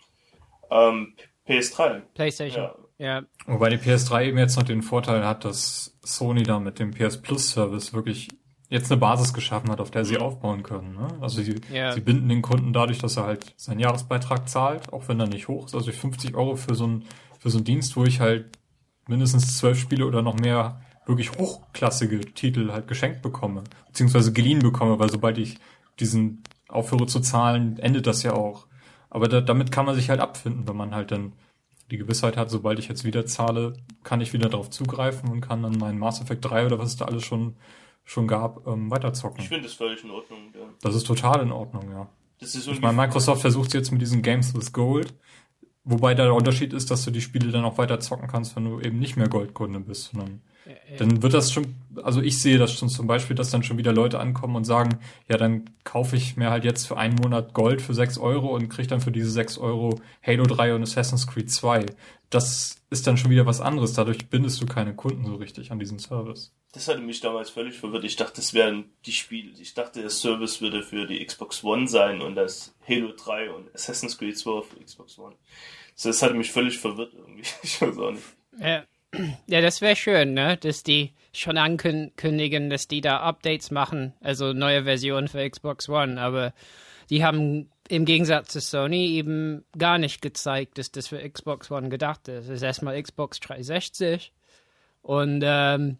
ähm PS3. PlayStation. Ja. ja. Wobei die PS3 eben jetzt noch den Vorteil hat, dass Sony da mit dem PS Plus Service wirklich jetzt eine Basis geschaffen hat, auf der sie aufbauen können. Ne? Also sie, ja. sie binden den Kunden dadurch, dass er halt seinen Jahresbeitrag zahlt, auch wenn er nicht hoch ist. Also 50 Euro für so einen für so einen Dienst, wo ich halt mindestens zwölf Spiele oder noch mehr wirklich hochklassige Titel halt geschenkt bekomme, beziehungsweise geliehen bekomme, weil sobald ich diesen aufhöre zu zahlen, endet das ja auch. Aber da, damit kann man sich halt abfinden, wenn man halt dann die Gewissheit hat, sobald ich jetzt wieder zahle, kann ich wieder darauf zugreifen und kann dann meinen Mass Effect 3 oder was es da alles schon, schon gab, ähm, weiterzocken. Ich finde das völlig in Ordnung, ja. Das ist total in Ordnung, ja. Das ist ich meine, Microsoft versucht jetzt mit diesen Games with Gold, wobei der Unterschied ist, dass du die Spiele dann auch weiter zocken kannst, wenn du eben nicht mehr Goldkunde bist, sondern dann wird das schon, also ich sehe das schon zum Beispiel, dass dann schon wieder Leute ankommen und sagen, ja, dann kaufe ich mir halt jetzt für einen Monat Gold für 6 Euro und kriege dann für diese 6 Euro Halo 3 und Assassin's Creed 2. Das ist dann schon wieder was anderes. Dadurch bindest du keine Kunden so richtig an diesen Service. Das hatte mich damals völlig verwirrt. Ich dachte, das wären die Spiele. Ich dachte, der Service würde für die Xbox One sein und das Halo 3 und Assassin's Creed 2 für Xbox One. das hatte mich völlig verwirrt irgendwie. Ich weiß auch nicht. Ja. Ja, das wäre schön, ne? Dass die schon ankündigen, dass die da Updates machen, also neue Versionen für Xbox One, aber die haben im Gegensatz zu Sony eben gar nicht gezeigt, dass das für Xbox One gedacht ist. Es ist erstmal Xbox 360 und ähm,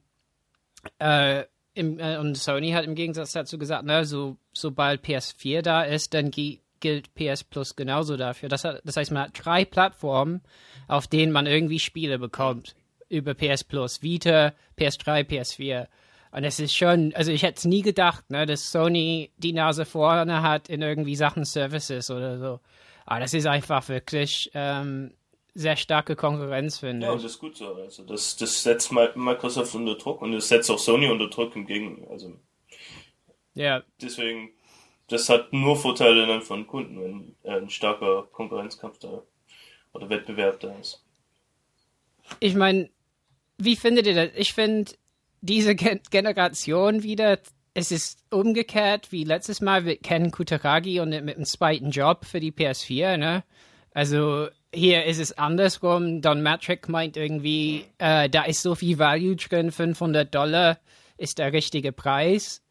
äh, im, äh, und Sony hat im Gegensatz dazu gesagt, ne, so, sobald PS4 da ist, dann gilt PS Plus genauso dafür. Das, hat, das heißt, man hat drei Plattformen, auf denen man irgendwie Spiele bekommt über PS Plus, Vita, PS3, PS4. Und es ist schon, also ich hätte es nie gedacht, ne, dass Sony die Nase vorne hat in irgendwie Sachen Services oder so. Aber das ist einfach wirklich ähm, sehr starke Konkurrenz, finde. Ja, das ist gut so. Also das, das setzt Microsoft unter Druck und das setzt auch Sony unter Druck im Gegenteil. Also ja. Deswegen, das hat nur Vorteile dann von Kunden, wenn äh, ein starker Konkurrenzkampf da oder Wettbewerb da ist. Ich meine, wie findet ihr das? Ich finde, diese Gen Generation wieder, es ist umgekehrt wie letztes Mal. Wir kennen Kutaragi und mit einem zweiten Job für die PS4, ne? Also hier ist es andersrum. Don Matrick meint irgendwie, äh, da ist so viel Value drin, 500 Dollar ist der richtige Preis,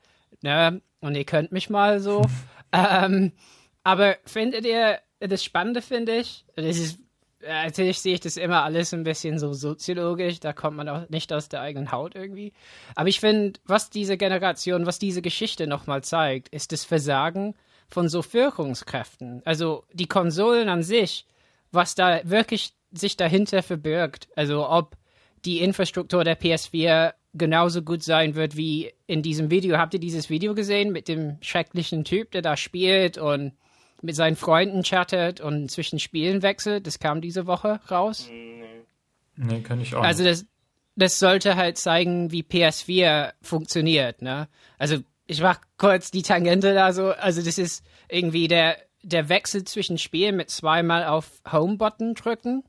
ne? Und ihr könnt mich mal so. ähm, aber findet ihr, das Spannende finde ich, das ist natürlich sehe ich das immer alles ein bisschen so soziologisch, da kommt man auch nicht aus der eigenen Haut irgendwie. Aber ich finde, was diese Generation, was diese Geschichte nochmal zeigt, ist das Versagen von so Führungskräften. Also die Konsolen an sich, was da wirklich sich dahinter verbirgt. Also ob die Infrastruktur der PS4 genauso gut sein wird wie in diesem Video. Habt ihr dieses Video gesehen mit dem schrecklichen Typ, der da spielt und mit seinen Freunden chattet und zwischen Spielen wechselt. Das kam diese Woche raus. Nee, nee kann ich auch. Also das, das sollte halt zeigen, wie PS4 funktioniert, ne? Also ich mach kurz die Tangente da so, also das ist irgendwie der, der Wechsel zwischen Spielen mit zweimal auf Home-Button drücken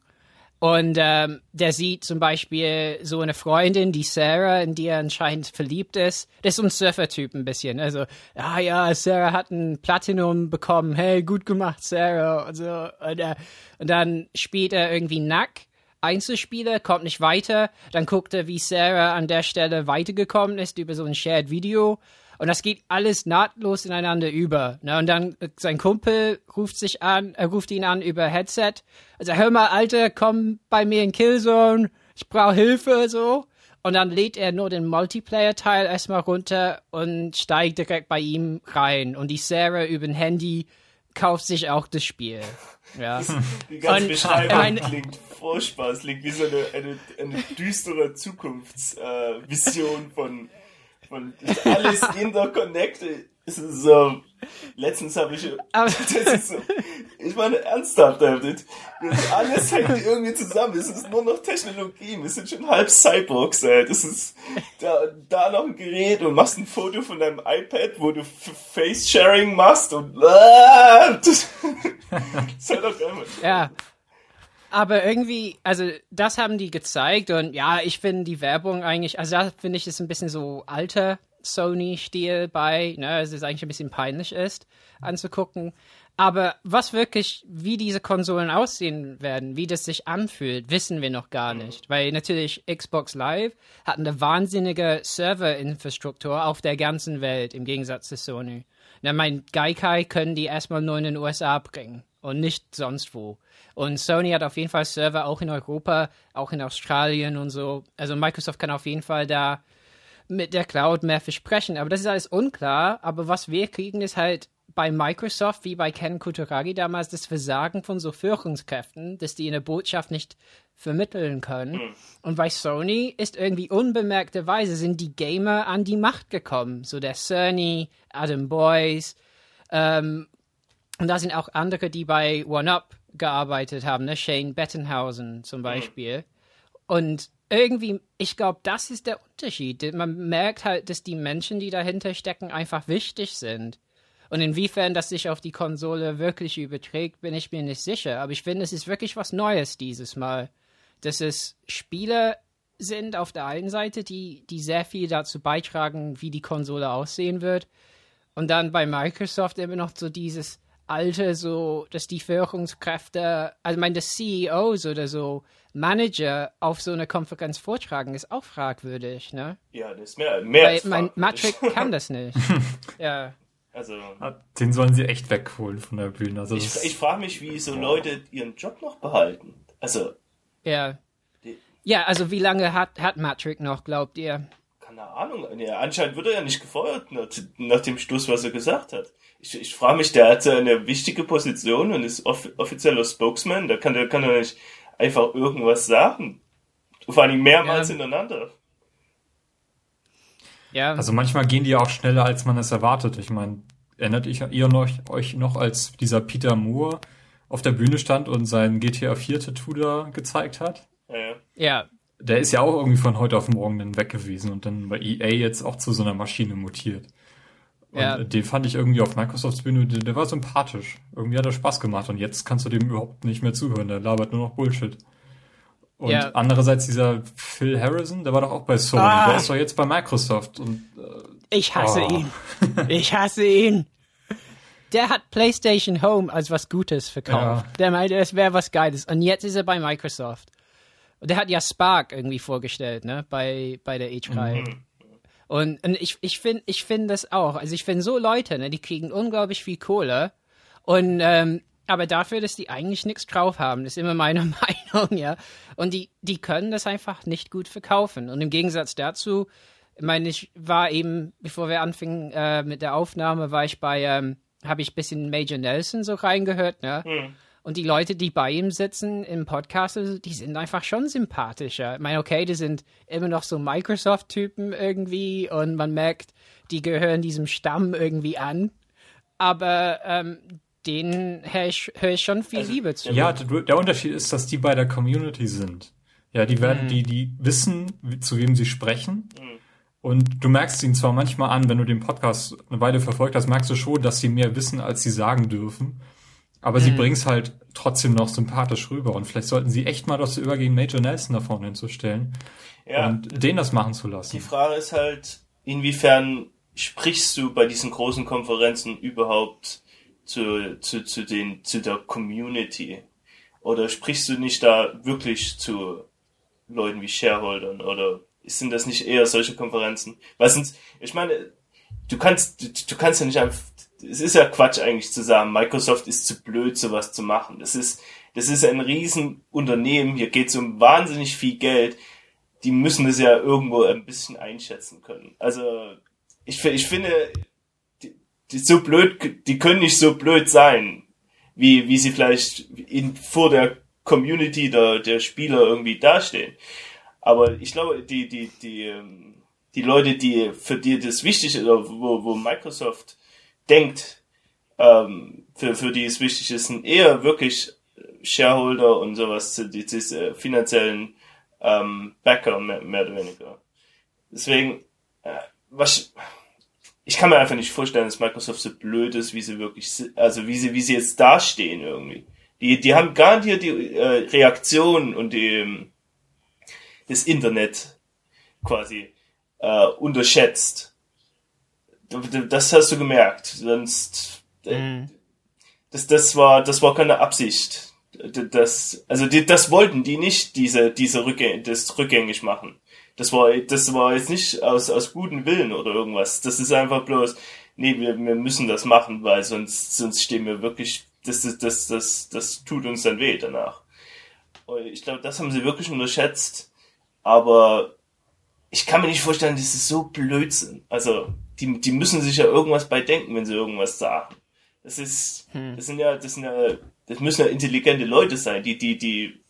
und ähm, der sieht zum Beispiel so eine Freundin, die Sarah, in die er anscheinend verliebt ist. Das ist so ein Surfer-Typ ein bisschen. Also, ah ja, Sarah hat ein Platinum bekommen. Hey, gut gemacht, Sarah. Und, so. und, äh, und dann spielt er irgendwie Nack. Einzelspieler, kommt nicht weiter. Dann guckt er, wie Sarah an der Stelle weitergekommen ist über so ein Shared Video. Und das geht alles nahtlos ineinander über. Ne? Und dann äh, sein Kumpel ruft sich an, er ruft ihn an über Headset. Also hör mal, Alter, komm bei mir in Killzone, ich brauche Hilfe, so. Und dann lädt er nur den Multiplayer-Teil erstmal runter und steigt direkt bei ihm rein. Und die Sarah über ein Handy kauft sich auch das Spiel. Ja. Die ganze und, Beschreibung klingt furchtbar. Es klingt wie so eine, eine, eine düstere Zukunftsvision äh, von und ist alles interconnected. Es ist so, letztens habe ich, so, ich meine ernsthaft, David, alles hängt irgendwie zusammen, es ist nur noch Technologie, wir sind schon halb Cyborgs, ey. das ist, da, da noch ein Gerät und machst ein Foto von deinem iPad, wo du Face-Sharing machst und, ah, das, das halt doch geil. Ja. Aber irgendwie, also das haben die gezeigt und ja, ich finde die Werbung eigentlich, also da finde ich es ein bisschen so alter Sony-Stil bei, ne, es ist eigentlich ein bisschen peinlich ist anzugucken. Aber was wirklich, wie diese Konsolen aussehen werden, wie das sich anfühlt, wissen wir noch gar nicht. Weil natürlich Xbox Live hat eine wahnsinnige Serverinfrastruktur auf der ganzen Welt, im Gegensatz zu Sony. Na, mein Gaikai können die erstmal nur in den USA bringen und nicht sonst wo. Und Sony hat auf jeden Fall Server auch in Europa, auch in Australien und so. Also Microsoft kann auf jeden Fall da mit der Cloud mehr versprechen. Aber das ist alles unklar. Aber was wir kriegen, ist halt bei Microsoft, wie bei Ken Kutaragi damals, das Versagen von so Führungskräften, dass die eine Botschaft nicht vermitteln können. Mhm. Und bei Sony ist irgendwie unbemerkterweise sind die Gamer an die Macht gekommen. So der Cerny, Adam Boyce, ähm, und da sind auch andere, die bei One-Up gearbeitet haben, ne? Shane Bettenhausen zum hm. Beispiel. Mhm. Und irgendwie, ich glaube, das ist der Unterschied. Man merkt halt, dass die Menschen, die dahinter stecken, einfach wichtig sind. Und inwiefern das sich auf die Konsole wirklich überträgt, bin ich mir nicht sicher. Aber ich finde, es ist wirklich was Neues dieses Mal. Dass es Spiele sind auf der einen Seite, die, die sehr viel dazu beitragen, wie die Konsole aussehen wird. Und dann bei Microsoft immer noch so dieses alte, so, dass die Führungskräfte, also ich meine, das CEOs oder so Manager auf so einer Konferenz vortragen, ist auch fragwürdig, ne? Ja, das ist mehr, mehr Weil mein Matrix kann das nicht. ja. Also, den sollen sie echt wegholen von der Bühne. Also ich, ich frage mich, wie so Leute ihren Job noch behalten. Also. Ja. Ja, also wie lange hat, hat Matrix noch, glaubt ihr? Keine Ahnung. Anscheinend wird er ja nicht gefeuert nach, nach dem Schluss, was er gesagt hat. Ich, ich frage mich, der hat eine wichtige Position und ist off offizieller Spokesman. Da kann der kann er nicht einfach irgendwas sagen. Vor allem mehrmals ja. hintereinander. Ja. Also manchmal gehen die auch schneller, als man es erwartet. Ich meine, erinnert ihr noch, euch noch, als dieser Peter Moore auf der Bühne stand und sein GTA 4 Tattoo da gezeigt hat? Ja. ja. Der ist ja auch irgendwie von heute auf morgen dann weg gewesen und dann bei EA jetzt auch zu so einer Maschine mutiert. Und ja. den fand ich irgendwie auf Microsofts Bühne, der, der, war sympathisch. Irgendwie hat er Spaß gemacht und jetzt kannst du dem überhaupt nicht mehr zuhören. Der labert nur noch Bullshit. Und ja. andererseits dieser Phil Harrison, der war doch auch bei Sony. Ah. Der ist doch jetzt bei Microsoft. Und, äh, ich hasse oh. ihn. Ich hasse ihn. Der hat PlayStation Home als was Gutes verkauft. Ja. Der meinte, es wäre was Geiles. Und jetzt ist er bei Microsoft. Und der hat ja Spark irgendwie vorgestellt, ne? Bei, bei der E3. Mhm. Und, und ich, ich finde ich find das auch. Also ich finde so Leute, ne, die kriegen unglaublich viel Kohle. Und ähm, aber dafür, dass die eigentlich nichts drauf haben, ist immer meine Meinung, ja. Und die, die können das einfach nicht gut verkaufen. Und im Gegensatz dazu, ich meine, ich war eben, bevor wir anfingen äh, mit der Aufnahme, war ich bei, ähm, habe ich ein bisschen Major Nelson so reingehört, ne? Mhm. Und die Leute, die bei ihm sitzen im Podcast, also, die sind einfach schon sympathischer. Ich meine, okay, die sind immer noch so Microsoft-Typen irgendwie und man merkt, die gehören diesem Stamm irgendwie an. Aber ähm, denen höre ich, hör ich schon viel also, Liebe zu. Ja, der Unterschied ist, dass die bei der Community sind. Ja, die werden, mhm. die, die wissen, zu wem sie sprechen. Mhm. Und du merkst ihnen zwar manchmal an, wenn du den Podcast eine Weile verfolgt hast, merkst du schon, dass sie mehr wissen, als sie sagen dürfen. Aber mhm. sie bringen es halt trotzdem noch sympathisch rüber. Und vielleicht sollten sie echt mal dazu übergehen, Major Nelson da vorne hinzustellen. Ja. Und den das machen zu lassen. Die Frage ist halt, inwiefern sprichst du bei diesen großen Konferenzen überhaupt zu, zu, zu, den, zu der Community? Oder sprichst du nicht da wirklich zu Leuten wie Shareholdern? Oder sind das nicht eher solche Konferenzen? Weil sonst, ich meine, du kannst, du, du kannst ja nicht einfach es ist ja Quatsch eigentlich zu sagen, Microsoft ist zu blöd, sowas zu machen. Das ist, das ist ein Riesenunternehmen, hier geht es um wahnsinnig viel Geld. Die müssen es ja irgendwo ein bisschen einschätzen können. Also, ich, ich finde, die, die so blöd, die können nicht so blöd sein, wie, wie sie vielleicht in, vor der Community der, der Spieler irgendwie dastehen. Aber ich glaube, die, die, die, ähm, die Leute, die für die das wichtig ist, oder wo, wo Microsoft denkt, ähm, für, für die es wichtig ist, sind eher wirklich Shareholder und sowas, die, diese finanziellen ähm, Backer mehr, mehr oder weniger. Deswegen, äh, was ich kann mir einfach nicht vorstellen, dass Microsoft so blöd ist, wie sie wirklich, also wie sie, wie sie jetzt dastehen irgendwie. Die, die haben garantiert die äh, Reaktion und die, ähm, das Internet quasi äh, unterschätzt. Das hast du gemerkt. Sonst, äh, mhm. das, das war, das war keine Absicht. Das, also die, das wollten die nicht, diese, diese Rückgäng, das rückgängig machen. Das war, das war jetzt nicht aus, aus gutem Willen oder irgendwas. Das ist einfach bloß, nee, wir, wir müssen das machen, weil sonst, sonst stehen wir wirklich, das, das, das, das, das tut uns dann weh danach. Ich glaube, das haben sie wirklich unterschätzt. Aber ich kann mir nicht vorstellen, dass sie so blöd sind. Also, die, die müssen sich ja irgendwas bei denken, wenn sie irgendwas sagen. Das ist, hm. das sind ja, das sind ja, das müssen ja intelligente Leute sein, die, die, die,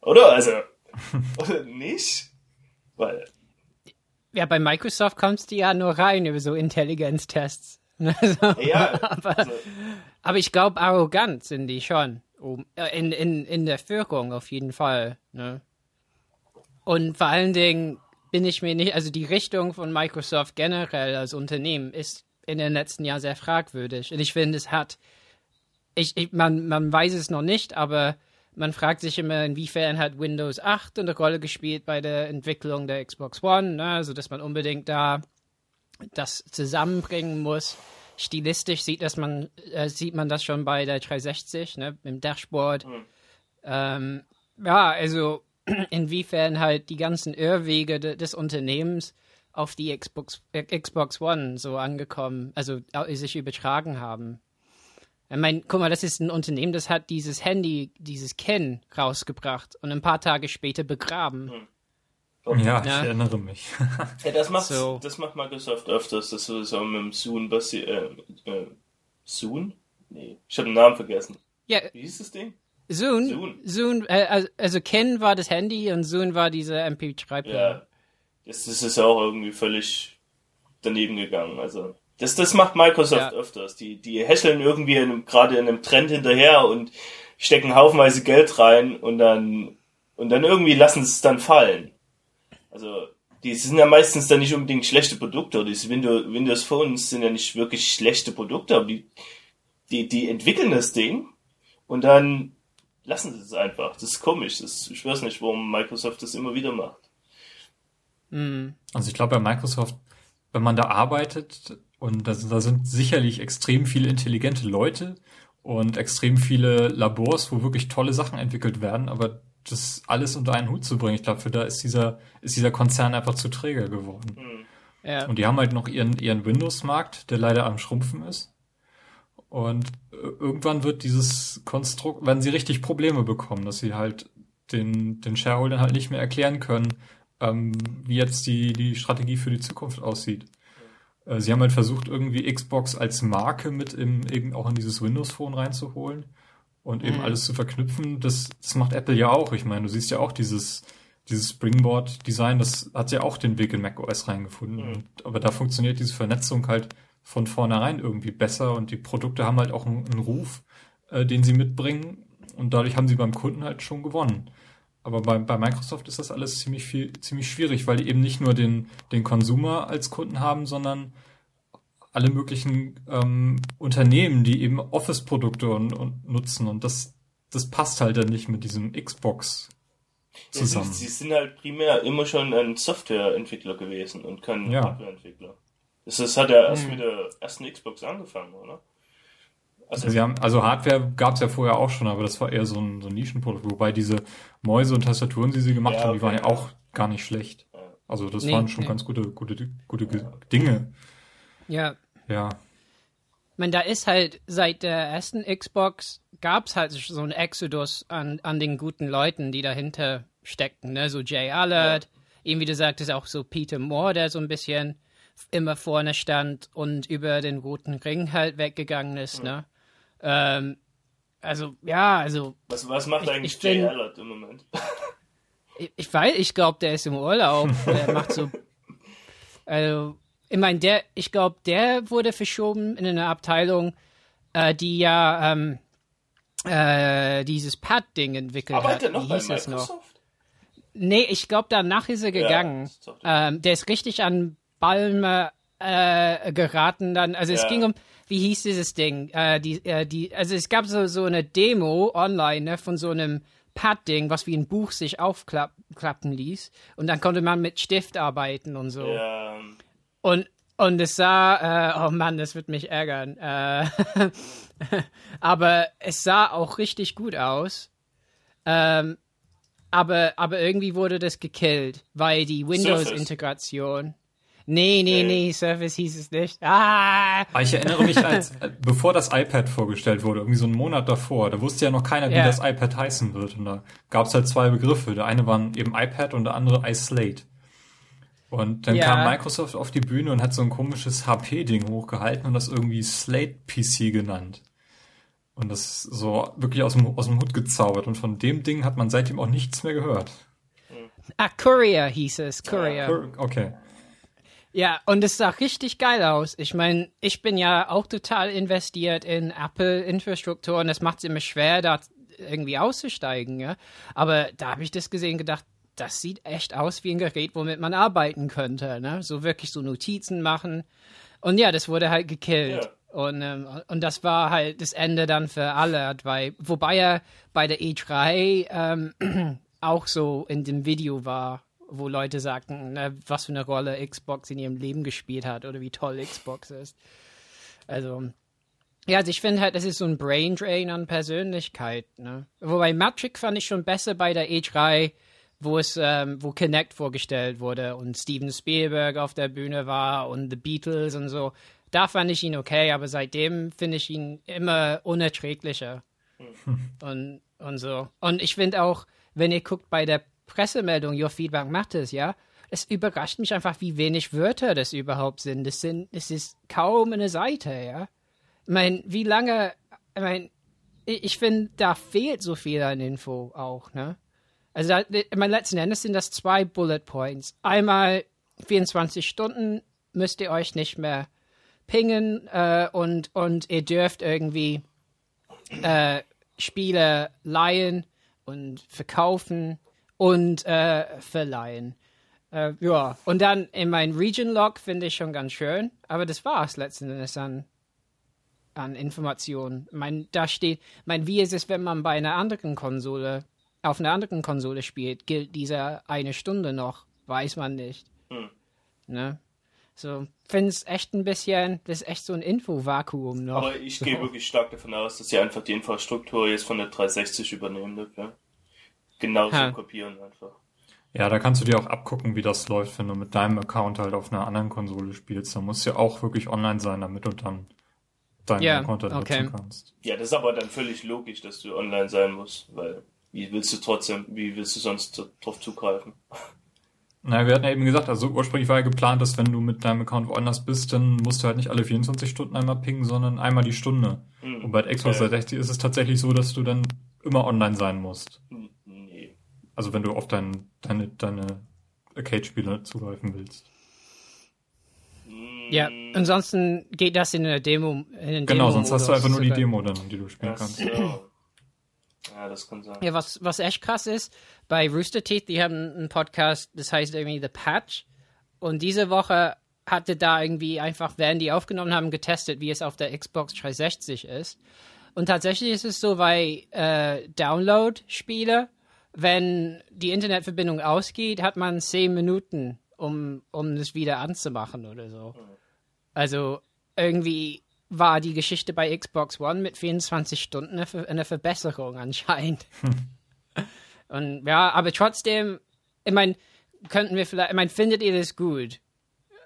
oder? Also, oder nicht? Weil. Ja, bei Microsoft kommst du ja nur rein über so Intelligenztests. Also, ja, aber, also. aber ich glaube, arrogant sind die schon. Äh, in, in, in der Führung auf jeden Fall. Ne? Und vor allen Dingen bin ich mir nicht, also die Richtung von Microsoft generell als Unternehmen ist in den letzten Jahren sehr fragwürdig. Und ich finde, es hat, ich, ich, man, man weiß es noch nicht, aber man fragt sich immer, inwiefern hat Windows 8 eine Rolle gespielt bei der Entwicklung der Xbox One, ne? also dass man unbedingt da das zusammenbringen muss. Stilistisch sieht, dass man, äh, sieht man das schon bei der 360, ne, im Dashboard. Mhm. Ähm, ja, also inwiefern halt die ganzen Irrwege de des Unternehmens auf die Xbox, äh, Xbox One so angekommen, also äh, sich übertragen haben. Ich meine, guck mal, das ist ein Unternehmen, das hat dieses Handy, dieses Ken rausgebracht und ein paar Tage später begraben. Hm. Ja, ja, ich erinnere mich. ja, das macht, so. das macht Microsoft öfters, das ist so mit dem Zoom, was sie, äh, äh, Zoom? Nee, ich habe den Namen vergessen. Ja. Wie hieß das Ding? Zoom. Zoom. Zoom äh, also Ken war das Handy und Zoom war dieser MP3-Player. Ja. Das, das ist auch irgendwie völlig daneben gegangen, also. Das, das macht Microsoft ja. öfters. Die, die häscheln irgendwie in gerade in einem Trend hinterher und stecken haufenweise Geld rein und dann, und dann irgendwie lassen sie es dann fallen. Also, die sind ja meistens dann nicht unbedingt schlechte Produkte. Diese Windows, Windows Phones sind ja nicht wirklich schlechte Produkte, aber die, die, die entwickeln das Ding und dann lassen sie es einfach. Das ist komisch. Das, ich weiß nicht, warum Microsoft das immer wieder macht. Mhm. Also ich glaube bei Microsoft, wenn man da arbeitet, und das, da sind sicherlich extrem viele intelligente Leute und extrem viele Labors, wo wirklich tolle Sachen entwickelt werden, aber das alles unter einen Hut zu bringen, ich glaube, für da ist dieser, ist dieser Konzern einfach zu träger geworden. Mhm. Ja. Und die haben halt noch ihren, ihren Windows-Markt, der leider am Schrumpfen ist. Und äh, irgendwann wird dieses Konstrukt, wenn sie richtig Probleme bekommen, dass sie halt den, den Shareholdern halt nicht mehr erklären können, ähm, wie jetzt die, die Strategie für die Zukunft aussieht. Äh, sie haben halt versucht, irgendwie Xbox als Marke mit im, eben auch in dieses Windows Phone reinzuholen und eben mhm. alles zu verknüpfen. Das, das macht Apple ja auch. Ich meine, du siehst ja auch dieses, dieses Springboard-Design, das hat ja auch den Weg in macOS reingefunden. Mhm. aber da funktioniert diese Vernetzung halt von vornherein irgendwie besser und die Produkte haben halt auch einen, einen Ruf, äh, den sie mitbringen und dadurch haben sie beim Kunden halt schon gewonnen. Aber bei, bei Microsoft ist das alles ziemlich viel, ziemlich schwierig, weil die eben nicht nur den, den Consumer als Kunden haben, sondern alle möglichen ähm, Unternehmen, die eben Office-Produkte und, und nutzen. Und das, das passt halt dann nicht mit diesem Xbox zusammen. Ja, sie, sie, sind halt primär immer schon ein Softwareentwickler gewesen und kein ja. Hardwareentwickler. Das, hat ja erst hm. mit der ersten Xbox angefangen, oder? Also, Sie haben, also Hardware gab es ja vorher auch schon, aber das war eher so ein, so ein Nischenprodukt. Wobei diese Mäuse und Tastaturen, die sie gemacht ja, haben, die waren ja auch gar nicht schlecht. Also das nee, waren schon nee. ganz gute, gute, gute Dinge. Ja. Ja. Ich meine, da ist halt seit der ersten Xbox gab es halt so ein Exodus an, an den guten Leuten, die dahinter steckten. Ne? So Jay Allard, ja. eben wie du sagtest, auch so Peter Moore, der so ein bisschen immer vorne stand und über den roten Ring halt weggegangen ist. Mhm. Ne? Ähm, also, ja, also. Was, was macht eigentlich ich Jay Allard im Moment? ich, ich weiß, ich glaube, der ist im Urlaub. der macht so Also, ich meine, der, ich glaube, der wurde verschoben in eine Abteilung, äh, die ja ähm, äh, dieses Pad-Ding entwickelt Aber hat. Noch Wie hieß es noch? Nee, ich glaube, danach ist er gegangen. Ja, ähm, der ist richtig an Balme äh, geraten dann. Also ja. es ging um, wie hieß dieses Ding? Äh, die, äh, die, also es gab so, so eine Demo online ne, von so einem Pad-Ding, was wie ein Buch sich aufklappen ließ. Und dann konnte man mit Stift arbeiten und so. Ja. Und, und es sah, äh, oh Mann, das wird mich ärgern. Äh, aber es sah auch richtig gut aus. Ähm, aber, aber irgendwie wurde das gekillt, weil die Windows-Integration. Nee, nee, nee, Surface hieß es nicht. Ah! Ich erinnere mich, als, äh, bevor das iPad vorgestellt wurde, irgendwie so einen Monat davor, da wusste ja noch keiner, wie ja. das iPad heißen wird. Und da gab es halt zwei Begriffe. Der eine war eben iPad und der andere iSlate. Und dann ja. kam Microsoft auf die Bühne und hat so ein komisches HP-Ding hochgehalten und das irgendwie Slate PC genannt. Und das so wirklich aus dem, aus dem Hut gezaubert. Und von dem Ding hat man seitdem auch nichts mehr gehört. Ah, Courier hieß es. Courier. Okay. Ja, und es sah richtig geil aus. Ich meine, ich bin ja auch total investiert in Apple-Infrastruktur und es macht es immer schwer, da irgendwie auszusteigen. Ja? Aber da habe ich das gesehen gedacht, das sieht echt aus wie ein Gerät, womit man arbeiten könnte. Ne? So wirklich so Notizen machen. Und ja, das wurde halt gekillt. Ja. Und, ähm, und das war halt das Ende dann für alle, weil, wobei er bei der E3 ähm, auch so in dem Video war, wo Leute sagten, na, was für eine Rolle Xbox in ihrem Leben gespielt hat oder wie toll Xbox ist. Also, ja, also ich finde halt, das ist so ein Brain Drain an Persönlichkeit. Ne? Wobei Matrix fand ich schon besser bei der E3, wo es, ähm, wo Kinect vorgestellt wurde und Steven Spielberg auf der Bühne war und The Beatles und so. Da fand ich ihn okay, aber seitdem finde ich ihn immer unerträglicher. Hm. Und, und so. Und ich finde auch, wenn ihr guckt bei der Pressemeldung, Your Feedback Matters, ja, es überrascht mich einfach, wie wenig Wörter das überhaupt sind. Das sind, es ist kaum eine Seite, ja. Ich meine, wie lange, ich meine, ich finde, da fehlt so viel an Info auch, ne? Also, da, ich meine, letzten Endes sind das zwei Bullet Points. Einmal 24 Stunden müsst ihr euch nicht mehr pingen äh, und, und ihr dürft irgendwie äh, Spiele leihen und verkaufen und äh, verleihen. Äh, ja, und dann in mein Region Log finde ich schon ganz schön, aber das war es letzten Endes an, an Informationen. Mein, da steht, mein, wie ist es, wenn man bei einer anderen Konsole, auf einer anderen Konsole spielt, gilt diese eine Stunde noch, weiß man nicht. Hm. Ne? So, finde es echt ein bisschen, das ist echt so ein Infovakuum noch. Aber ich so. gehe wirklich stark davon aus, dass sie einfach die Infrastruktur jetzt von der 360 übernehmen dafür genauso ha. kopieren einfach. Ja, da kannst du dir auch abgucken, wie das läuft, wenn du mit deinem Account halt auf einer anderen Konsole spielst. Da musst du ja auch wirklich online sein, damit du dann deinen yeah, Account dann okay. nutzen kannst. Ja, das ist aber dann völlig logisch, dass du online sein musst, weil wie willst du trotzdem, wie willst du sonst drauf zugreifen? Naja, wir hatten ja eben gesagt, also ursprünglich war ja geplant, dass wenn du mit deinem Account woanders bist, dann musst du halt nicht alle 24 Stunden einmal pingen, sondern einmal die Stunde. Mhm. Und bei Xbox okay. 360 ist es tatsächlich so, dass du dann immer online sein musst. Mhm. Also wenn du auf dein, deine, deine Arcade-Spiele zugreifen willst. Ja, ansonsten geht das in der Demo. In genau, sonst hast du einfach nur die Demo dann, die du spielen kannst. Ja, das kann sein. Ja, was, was echt krass ist, bei Rooster Teeth, die haben einen Podcast, das heißt irgendwie The Patch. Und diese Woche hatte da irgendwie einfach, während die aufgenommen haben, getestet, wie es auf der Xbox 360 ist. Und tatsächlich ist es so, bei äh, Download-Spiele wenn die Internetverbindung ausgeht, hat man zehn Minuten, um, um das wieder anzumachen oder so. Also irgendwie war die Geschichte bei Xbox One mit 24 Stunden eine, Verbesserung anscheinend. Hm. Und ja, aber trotzdem, ich meine, könnten wir vielleicht, ich meine, findet ihr das gut,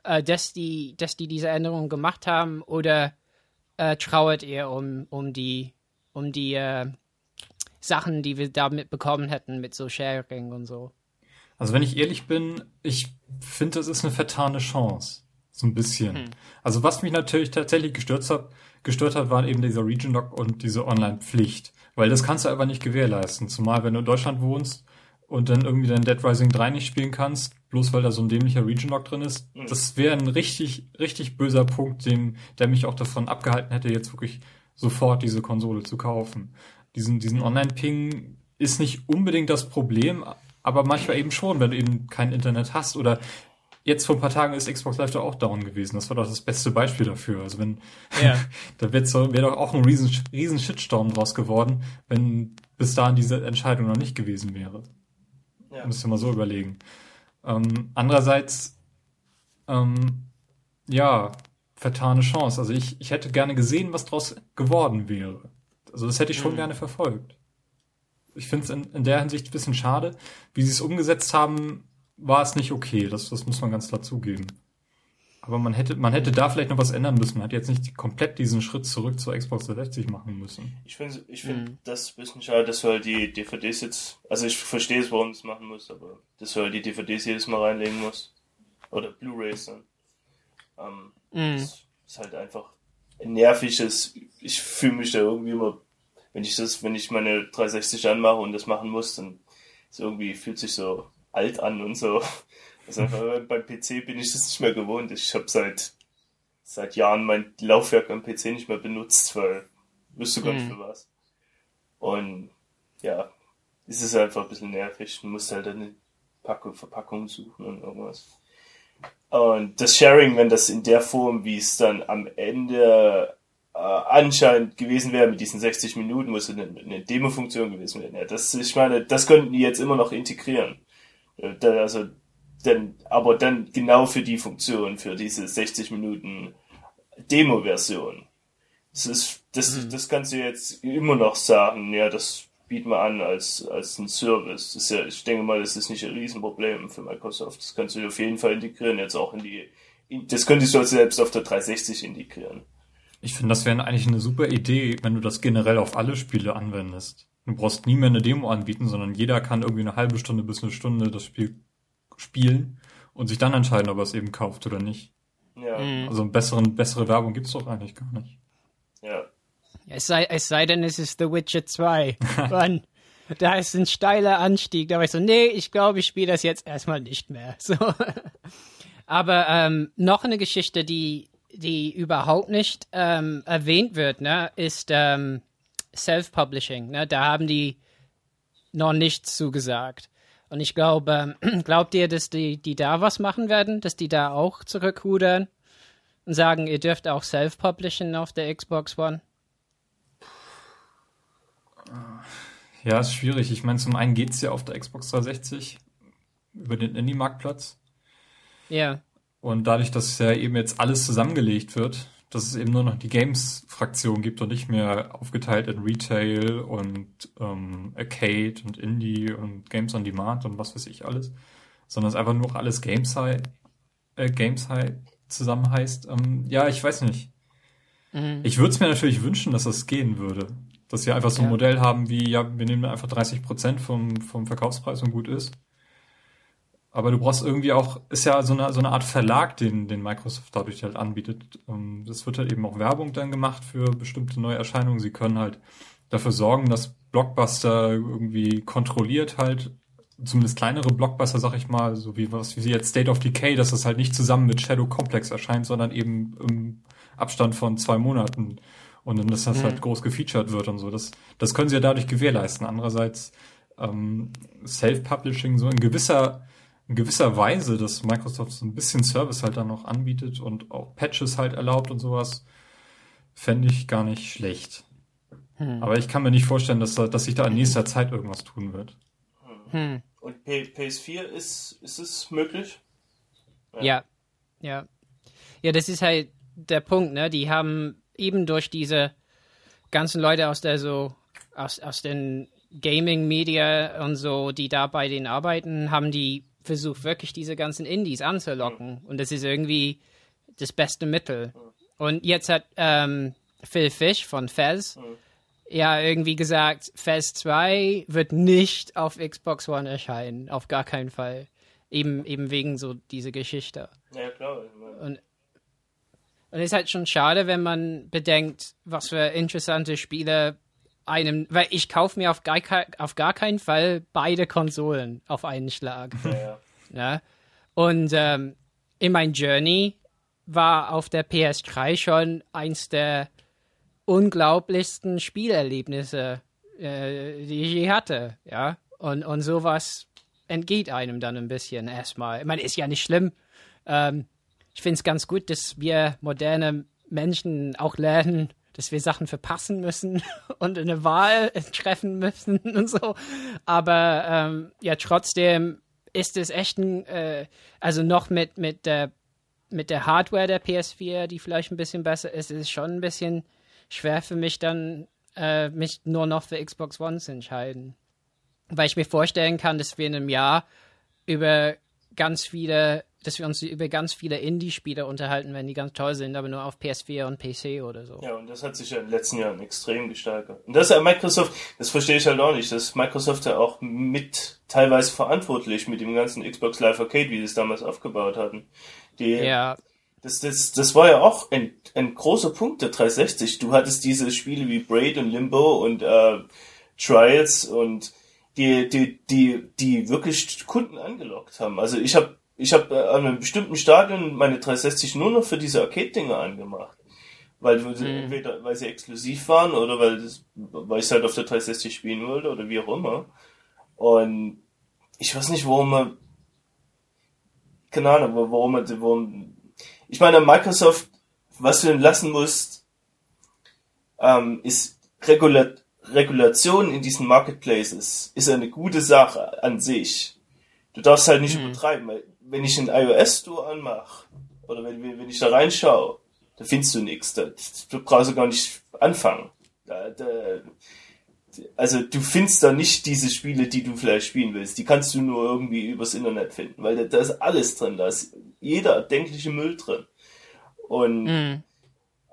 äh, dass die, dass die diese Änderung gemacht haben oder äh, trauert ihr um, um die, um die äh, Sachen, die wir damit bekommen hätten mit so Sharing und so. Also wenn ich ehrlich bin, ich finde, das ist eine vertane Chance. So ein bisschen. Hm. Also was mich natürlich tatsächlich gestört hat, gestört hat, war eben dieser Region Lock und diese Online-Pflicht. Weil das kannst du einfach nicht gewährleisten. Zumal wenn du in Deutschland wohnst, und dann irgendwie dein Dead Rising 3 nicht spielen kannst, bloß weil da so ein dämlicher Region Lock drin ist, mhm. das wäre ein richtig, richtig böser Punkt, dem, der mich auch davon abgehalten hätte, jetzt wirklich sofort diese Konsole zu kaufen. Diesen, diesen Online-Ping ist nicht unbedingt das Problem, aber manchmal eben schon, wenn du eben kein Internet hast oder jetzt vor ein paar Tagen ist Xbox Live doch auch down gewesen. Das war doch das beste Beispiel dafür. Also wenn, ja. da wäre doch auch ein riesen, riesen Shitstorm draus geworden, wenn bis dahin diese Entscheidung noch nicht gewesen wäre. Ja. Müsst ihr mal so überlegen. Ähm, andererseits, ähm, ja, vertane Chance. Also ich, ich hätte gerne gesehen, was draus geworden wäre. Also das hätte ich schon mhm. gerne verfolgt. Ich finde es in, in der Hinsicht ein bisschen schade. Wie sie es umgesetzt haben, war es nicht okay. Das, das muss man ganz klar zugeben. Aber man hätte, man hätte da vielleicht noch was ändern müssen. Man hätte jetzt nicht komplett diesen Schritt zurück zur Xbox 360 machen müssen. Ich finde ich find mhm. das ein bisschen schade, dass du halt die DVDs jetzt, also ich verstehe es, warum du es machen musst, aber dass du halt die DVDs jedes Mal reinlegen musst. Oder Blu-Rays dann. Ähm, mhm. Das ist halt einfach ein nerviges, ich fühle mich da irgendwie immer, wenn ich das, wenn ich meine 360 anmache und das machen muss, dann ist irgendwie, fühlt sich so alt an und so. Also beim PC bin ich das nicht mehr gewohnt. Ich habe seit seit Jahren mein Laufwerk am PC nicht mehr benutzt, weil wüsste gar nicht mhm. für was. Und ja, es ist einfach ein bisschen nervig. Man muss halt eine Packung, Verpackung suchen und irgendwas. Und das Sharing, wenn das in der Form, wie es dann am Ende äh, anscheinend gewesen wäre mit diesen 60 Minuten, wo es eine, eine Demo-Funktion gewesen wäre, ja, das, ich meine, das könnten die jetzt immer noch integrieren. Äh, also, dann, aber dann genau für die Funktion, für diese 60 Minuten Demo-Version. Das ist, das, mhm. das kannst du jetzt immer noch sagen, ja, das bieten wir an als, als ein Service. Das ist ja, ich denke mal, das ist nicht ein Riesenproblem für Microsoft. Das kannst du auf jeden Fall integrieren, jetzt auch in die, in, das könntest du selbst auf der 360 integrieren. Ich finde, das wäre eigentlich eine super Idee, wenn du das generell auf alle Spiele anwendest. Du brauchst nie mehr eine Demo anbieten, sondern jeder kann irgendwie eine halbe Stunde bis eine Stunde das Spiel spielen und sich dann entscheiden, ob er es eben kauft oder nicht. Ja. Mhm. Also besseren, bessere Werbung gibt's doch eigentlich gar nicht. Ja. Es sei, es sei denn, es ist The Witcher 2. Mann, da ist ein steiler Anstieg. Da war ich so, nee, ich glaube, ich spiele das jetzt erstmal nicht mehr. So. Aber ähm, noch eine Geschichte, die, die überhaupt nicht ähm, erwähnt wird, ne, ist ähm, Self-Publishing. Ne? Da haben die noch nichts zugesagt. Und ich glaube, glaubt ihr, dass die, die da was machen werden? Dass die da auch zurückrudern und sagen, ihr dürft auch self-publishen auf der Xbox One? Ja, ist schwierig. Ich meine, zum einen geht es ja auf der Xbox 360 über den Indie-Marktplatz. Ja. Und dadurch, dass ja eben jetzt alles zusammengelegt wird, dass es eben nur noch die Games-Fraktion gibt und nicht mehr aufgeteilt in Retail und ähm, Arcade und Indie und Games on Demand und was weiß ich alles, sondern es einfach nur alles Games High, äh, Games High zusammen heißt. Ähm, ja, ich weiß nicht. Mhm. Ich würde es mir natürlich wünschen, dass das gehen würde. Dass sie einfach so ein ja. Modell haben wie, ja, wir nehmen einfach 30 Prozent vom, vom Verkaufspreis und gut ist. Aber du brauchst irgendwie auch, ist ja so eine, so eine Art Verlag, den, den Microsoft dadurch halt anbietet. Ähm, das wird halt eben auch Werbung dann gemacht für bestimmte neue Erscheinungen. Sie können halt dafür sorgen, dass Blockbuster irgendwie kontrolliert halt, zumindest kleinere Blockbuster, sag ich mal, so wie was wie jetzt State of Decay, dass das halt nicht zusammen mit Shadow Complex erscheint, sondern eben im Abstand von zwei Monaten. Und dann, dass das mhm. halt groß gefeatured wird und so. Das, das können sie ja dadurch gewährleisten. Andererseits, ähm, Self-Publishing so in gewisser in gewisser Weise, dass Microsoft so ein bisschen Service halt dann noch anbietet und auch Patches halt erlaubt und sowas, fände ich gar nicht schlecht. Hm. Aber ich kann mir nicht vorstellen, dass, dass sich da in nächster Zeit irgendwas tun wird. Hm. Und PS4 ist, ist es möglich? Ja. ja. Ja. Ja, das ist halt der Punkt, ne? Die haben eben durch diese ganzen Leute aus der so, aus, aus den Gaming-Media und so, die da bei denen arbeiten, haben die versucht wirklich diese ganzen Indies anzulocken. Und das ist irgendwie das beste Mittel. Und jetzt hat ähm, Phil Fish von Fez ja irgendwie gesagt, Fez 2 wird nicht auf Xbox One erscheinen. Auf gar keinen Fall. Eben, eben wegen so dieser Geschichte. Ja, klar. Und, und es ist halt schon schade, wenn man bedenkt, was für interessante Spiele einem, weil ich kaufe mir auf gar, auf gar keinen Fall beide Konsolen auf einen Schlag. Ja, ja. Und ähm, in mein Journey war auf der PS3 schon eins der unglaublichsten Spielerlebnisse, äh, die ich je hatte, ja. Und, und sowas entgeht einem dann ein bisschen erstmal. Ich meine, ist ja nicht schlimm. Ähm, ich finde es ganz gut, dass wir moderne Menschen auch lernen, dass wir Sachen verpassen müssen und eine Wahl treffen müssen und so. Aber ähm, ja, trotzdem ist es echt ein, äh, also noch mit, mit, der, mit der Hardware der PS4, die vielleicht ein bisschen besser ist, ist es schon ein bisschen schwer für mich dann, äh, mich nur noch für Xbox One zu entscheiden. Weil ich mir vorstellen kann, dass wir in einem Jahr über ganz viele dass wir uns über ganz viele Indie-Spiele unterhalten, wenn die ganz toll sind, aber nur auf PS4 und PC oder so. Ja, und das hat sich ja in den letzten Jahren extrem gesteigert. Und das ist ja Microsoft, das verstehe ich halt auch nicht, dass Microsoft ja auch mit teilweise verantwortlich mit dem ganzen Xbox Live Arcade, wie sie es damals aufgebaut hatten. Die, ja. Das, das, das war ja auch ein, ein großer Punkt der 360. Du hattest diese Spiele wie Braid und Limbo und äh, Trials und die, die, die, die wirklich Kunden angelockt haben. Also ich habe ich habe äh, an einem bestimmten Stadion meine 360 nur noch für diese Arcade-Dinger angemacht. Weil, mhm. entweder, weil sie exklusiv waren oder weil, das, weil ich es halt auf der 360 spielen wollte oder wie auch immer. Und ich weiß nicht, warum man, keine Ahnung, warum man, warum, ich meine, Microsoft, was du denn lassen musst, ähm, ist Regula Regulation in diesen Marketplaces ist eine gute Sache an sich. Du darfst halt nicht mhm. übertreiben, weil wenn ich den iOS Store anmache, oder wenn, wenn ich da reinschaue, da findest du nichts. Da, du brauchst gar nicht anfangen. Da, da, also du findest da nicht diese Spiele, die du vielleicht spielen willst. Die kannst du nur irgendwie übers Internet finden, weil da, da ist alles drin. Da ist jeder erdenkliche Müll drin. Und mhm.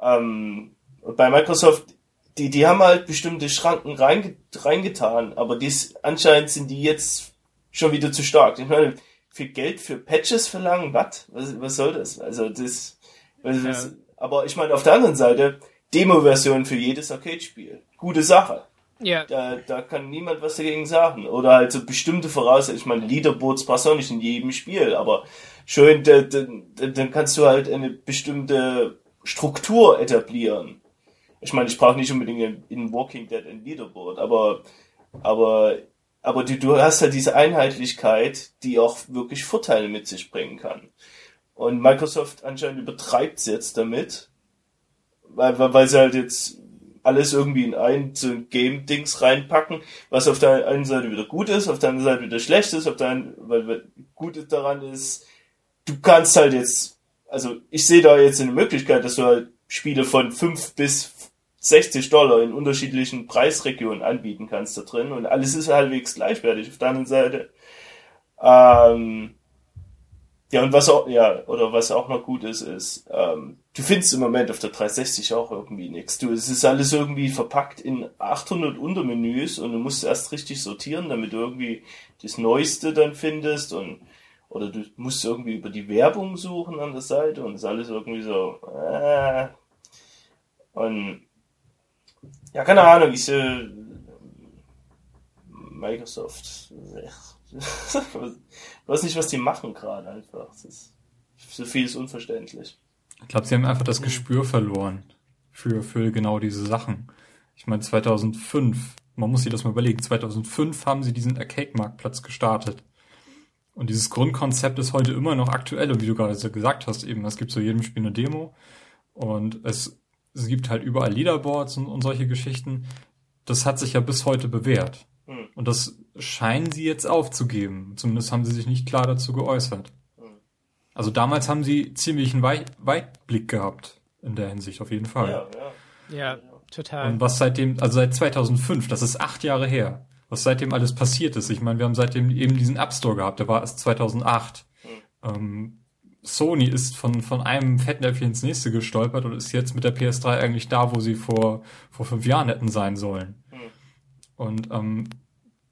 ähm, bei Microsoft, die, die haben halt bestimmte Schranken reinge reingetan, aber dies, anscheinend sind die jetzt schon wieder zu stark. Ich meine, viel Geld für Patches verlangen? Was? Was, was soll das? Also das, was, ja. aber ich meine auf der anderen Seite Demo-Version für jedes Arcade-Spiel. Gute Sache. Ja. Da, da kann niemand was dagegen sagen. Oder halt so bestimmte Voraussetzungen. Ich meine, Leaderboards du auch nicht in jedem Spiel, aber schön, dann, dann kannst du halt eine bestimmte Struktur etablieren. Ich meine, ich brauche nicht unbedingt in Walking Dead ein Leaderboard, aber, aber aber du, du hast halt diese Einheitlichkeit, die auch wirklich Vorteile mit sich bringen kann. Und Microsoft anscheinend übertreibt es jetzt damit, weil, weil sie halt jetzt alles irgendwie in ein so ein Game-Dings reinpacken, was auf der einen Seite wieder gut ist, auf der anderen Seite wieder schlecht ist, auf der einen, weil, weil gut daran ist, du kannst halt jetzt, also ich sehe da jetzt eine Möglichkeit, dass du halt Spiele von fünf bis 60 Dollar in unterschiedlichen Preisregionen anbieten kannst da drin und alles ist halbwegs gleichwertig. Auf der anderen Seite, ähm, ja, und was auch, ja, oder was auch noch gut ist, ist, ähm, du findest im Moment auf der 360 auch irgendwie nichts. Du, es ist alles irgendwie verpackt in 800 Untermenüs und du musst erst richtig sortieren, damit du irgendwie das Neueste dann findest und, oder du musst irgendwie über die Werbung suchen an der Seite und es ist alles irgendwie so, äh, und ja, keine Ahnung, ich äh, Microsoft. ich weiß nicht, was die machen gerade einfach. Ist, so viel ist unverständlich. Ich glaube, sie haben einfach das Gespür verloren für, für genau diese Sachen. Ich meine, 2005, man muss sich das mal überlegen, 2005 haben sie diesen Arcade-Marktplatz gestartet. Und dieses Grundkonzept ist heute immer noch aktuell. Und wie du gerade gesagt hast, eben, es gibt zu jedem Spiel eine Demo. Und es es gibt halt überall Leaderboards und, und solche Geschichten. Das hat sich ja bis heute bewährt. Mhm. Und das scheinen sie jetzt aufzugeben. Zumindest haben sie sich nicht klar dazu geäußert. Mhm. Also damals haben sie ziemlich einen Wei Weitblick gehabt in der Hinsicht, auf jeden Fall. Ja, ja. ja, total. Und was seitdem, also seit 2005, das ist acht Jahre her, was seitdem alles passiert ist. Ich meine, wir haben seitdem eben diesen App Store gehabt, der war erst 2008. Mhm. Ähm, Sony ist von, von einem Fettnäpfchen ins nächste gestolpert und ist jetzt mit der PS3 eigentlich da, wo sie vor, vor fünf Jahren hätten sein sollen. Mhm. Und ähm,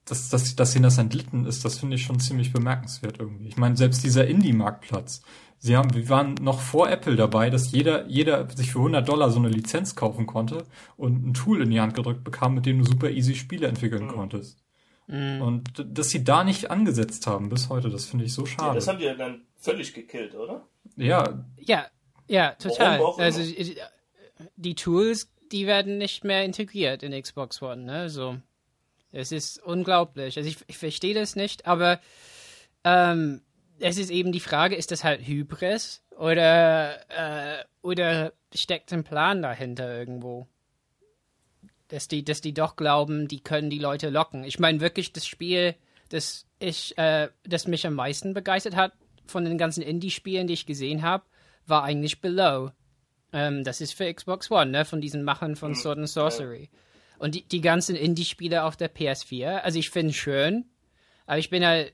dass, dass, dass ihnen das entlitten ist, das finde ich schon ziemlich bemerkenswert irgendwie. Ich meine, selbst dieser Indie-Marktplatz, sie haben, wir waren noch vor Apple dabei, dass jeder, jeder sich für 100 Dollar so eine Lizenz kaufen konnte und ein Tool in die Hand gedrückt bekam, mit dem du super easy Spiele entwickeln mhm. konntest. Mhm. Und dass sie da nicht angesetzt haben bis heute, das finde ich so schade. Ja, das haben die ja dann völlig gekillt, oder? Ja. Ja, ja, total. Also die Tools, die werden nicht mehr integriert in Xbox One, ne? So. Es ist unglaublich. Also ich, ich verstehe das nicht, aber ähm, es ist eben die Frage, ist das halt Hybris oder, äh, oder steckt ein Plan dahinter irgendwo? Dass die, dass die doch glauben, die können die Leute locken. Ich meine wirklich das Spiel, das ich, äh, das mich am meisten begeistert hat von den ganzen Indie-Spielen, die ich gesehen habe, war eigentlich Below. Ähm, das ist für Xbox One, ne? Von diesen Machern von hm, Sword and Sorcery. Und die, die ganzen Indie-Spiele auf der PS4, also ich finde es schön, aber ich bin halt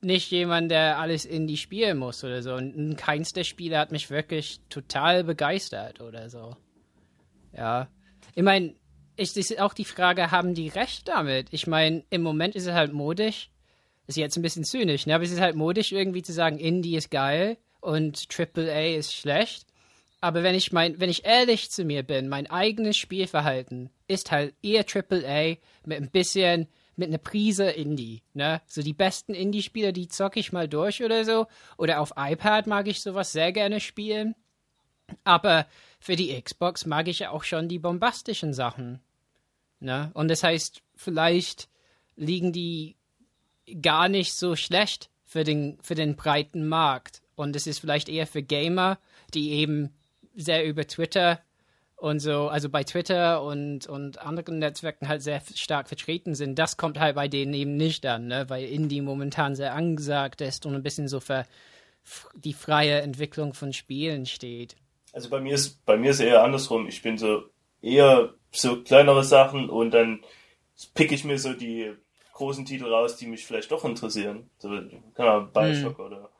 nicht jemand, der alles Indie spielen muss oder so. Und keins der Spiele hat mich wirklich total begeistert oder so. Ja. Ich meine, es ist auch die Frage, haben die recht damit? Ich meine, im Moment ist es halt modisch. Ist jetzt ein bisschen zynisch, ne? Aber es ist halt modisch, irgendwie zu sagen, Indie ist geil und AAA ist schlecht. Aber wenn ich mein, wenn ich ehrlich zu mir bin, mein eigenes Spielverhalten ist halt eher AAA mit ein bisschen, mit einer Prise Indie, ne? So die besten Indie-Spiele, die zocke ich mal durch oder so. Oder auf iPad mag ich sowas sehr gerne spielen. Aber für die Xbox mag ich ja auch schon die bombastischen Sachen. Ne? Und das heißt, vielleicht liegen die gar nicht so schlecht für den, für den breiten Markt. Und es ist vielleicht eher für Gamer, die eben sehr über Twitter und so, also bei Twitter und, und anderen Netzwerken halt sehr stark vertreten sind. Das kommt halt bei denen eben nicht an, ne? weil Indie momentan sehr angesagt ist und ein bisschen so für die freie Entwicklung von Spielen steht. Also bei mir ist bei mir ist eher andersrum. Ich bin so eher so kleinere Sachen und dann pick ich mir so die großen Titel raus, die mich vielleicht doch interessieren. So, keine Ahnung, Bioshock hm. oder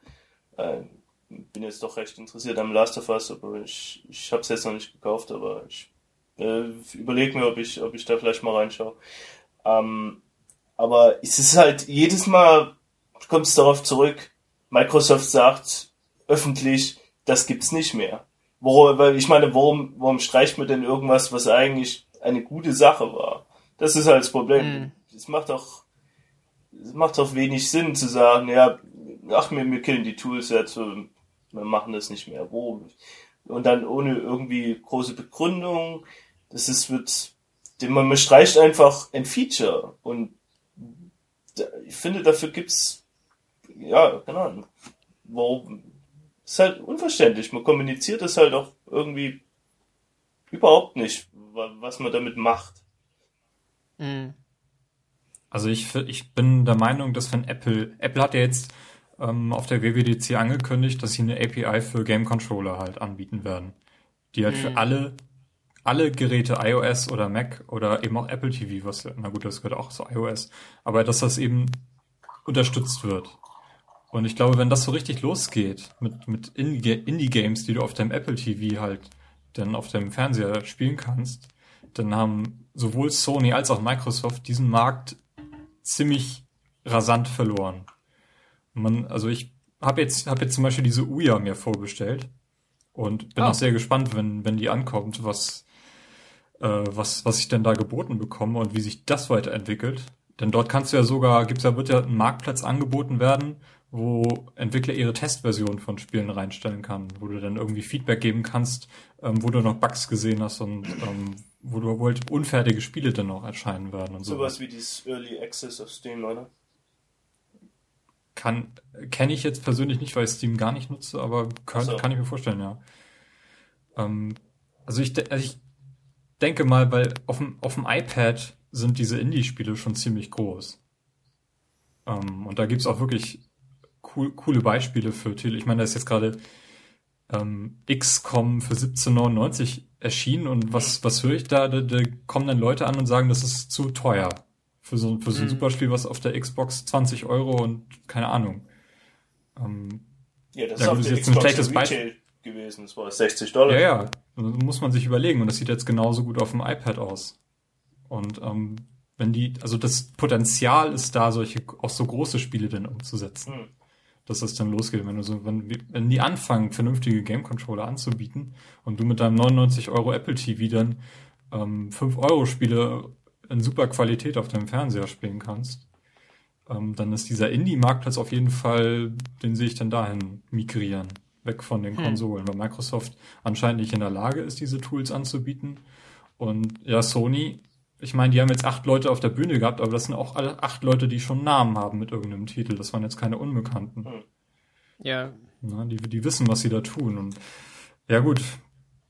äh, bin jetzt doch recht interessiert am Last of Us, aber ich, ich habe es jetzt noch nicht gekauft, aber ich äh, überlege mir, ob ich, ob ich da vielleicht mal reinschaue. Ähm, aber es ist halt jedes Mal kommt es darauf zurück, Microsoft sagt öffentlich, das gibt's nicht mehr. Worum, ich meine, warum, warum streicht man denn irgendwas, was eigentlich eine gute Sache war? Das ist halt das Problem. Es mhm. macht doch, es macht doch wenig Sinn zu sagen, ja, ach, wir, wir killen die Tools jetzt, wir machen das nicht mehr. Wo? Und dann ohne irgendwie große Begründung. Das ist, wird, man streicht einfach ein Feature. Und ich finde, dafür gibt's, ja, keine Ahnung. Warum? Ist halt unverständlich. Man kommuniziert es halt auch irgendwie überhaupt nicht, was man damit macht. Mhm. Also ich, ich bin der Meinung, dass wenn Apple, Apple hat ja jetzt ähm, auf der WWDC angekündigt, dass sie eine API für Game Controller halt anbieten werden. Die halt mhm. für alle, alle Geräte iOS oder Mac oder eben auch Apple TV, was, na gut, das gehört auch zu iOS, aber dass das eben unterstützt wird. Und ich glaube, wenn das so richtig losgeht mit, mit Indie-Games, die du auf deinem Apple TV halt dann auf dem Fernseher spielen kannst, dann haben sowohl Sony als auch Microsoft diesen Markt ziemlich rasant verloren. Man, also ich habe jetzt, hab jetzt zum Beispiel diese Uya mir vorbestellt und bin oh. auch sehr gespannt, wenn, wenn die ankommt, was, äh, was, was ich denn da geboten bekomme und wie sich das weiterentwickelt. Denn dort kannst du ja sogar, gibt's ja, wird ja ein Marktplatz angeboten werden, wo Entwickler ihre Testversion von Spielen reinstellen kann, wo du dann irgendwie Feedback geben kannst, ähm, wo du noch Bugs gesehen hast und ähm, wo du halt unfertige Spiele dann noch erscheinen werden und so. Sowas wie dieses Early Access auf Steam, oder? Kann, kenne ich jetzt persönlich nicht, weil ich Steam gar nicht nutze, aber kann, so. kann ich mir vorstellen, ja. Ähm, also ich, also ich denke mal, weil auf dem, auf dem iPad sind diese Indie-Spiele schon ziemlich groß. Ähm, und da gibt's auch wirklich cool, coole Beispiele für Titel. Ich meine, da ist jetzt gerade ähm, XCOM für 17,99 erschienen und was, was höre ich da? Da, da kommen dann Leute an und sagen, das ist zu teuer. Für so, für so ein mhm. Superspiel, was auf der Xbox 20 Euro und keine Ahnung. Ähm, ja, das ist, ist jetzt ein schlechtes Beispiel gewesen. Das war 60 Dollar. Ja, ja. Das muss man sich überlegen. Und das sieht jetzt genauso gut auf dem iPad aus. Und ähm, wenn die, also das Potenzial ist da, solche, auch so große Spiele dann umzusetzen. Mhm. Dass das dann losgeht. Wenn du so, wenn, wenn die anfangen, vernünftige Game Controller anzubieten und du mit deinem 99 Euro Apple TV dann ähm, 5 Euro Spiele in super Qualität auf deinem Fernseher spielen kannst, ähm, dann ist dieser Indie-Marktplatz auf jeden Fall, den sehe ich dann dahin migrieren, weg von den hm. Konsolen, weil Microsoft anscheinend nicht in der Lage ist, diese Tools anzubieten. Und ja, Sony, ich meine, die haben jetzt acht Leute auf der Bühne gehabt, aber das sind auch alle acht Leute, die schon Namen haben mit irgendeinem Titel. Das waren jetzt keine Unbekannten. Hm. Ja. Na, die, die wissen, was sie da tun. Und ja gut,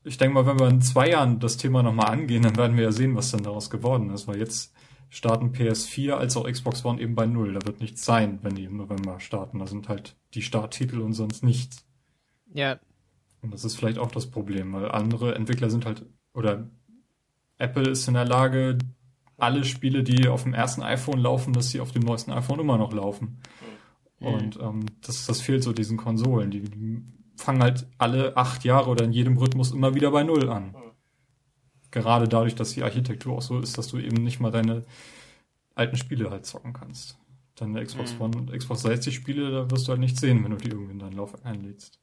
ich denke mal, wenn wir in zwei Jahren das Thema nochmal angehen, dann werden wir ja sehen, was dann daraus geworden ist. Weil jetzt starten PS4 als auch Xbox One eben bei Null. Da wird nichts sein, wenn die im November starten. Da sind halt die Starttitel und sonst nichts. Ja. Und das ist vielleicht auch das Problem, weil andere Entwickler sind halt, oder Apple ist in der Lage, alle Spiele, die auf dem ersten iPhone laufen, dass sie auf dem neuesten iPhone immer noch laufen. Mhm. Und ähm, das, das fehlt so diesen Konsolen. Die, die fangen halt alle acht Jahre oder in jedem Rhythmus immer wieder bei Null an. Mhm. Gerade dadurch, dass die Architektur auch so ist, dass du eben nicht mal deine alten Spiele halt zocken kannst. Deine Xbox mhm. One, Xbox 60 Spiele, da wirst du halt nicht sehen, wenn du die irgendwie in dein Laufwerk einlädst.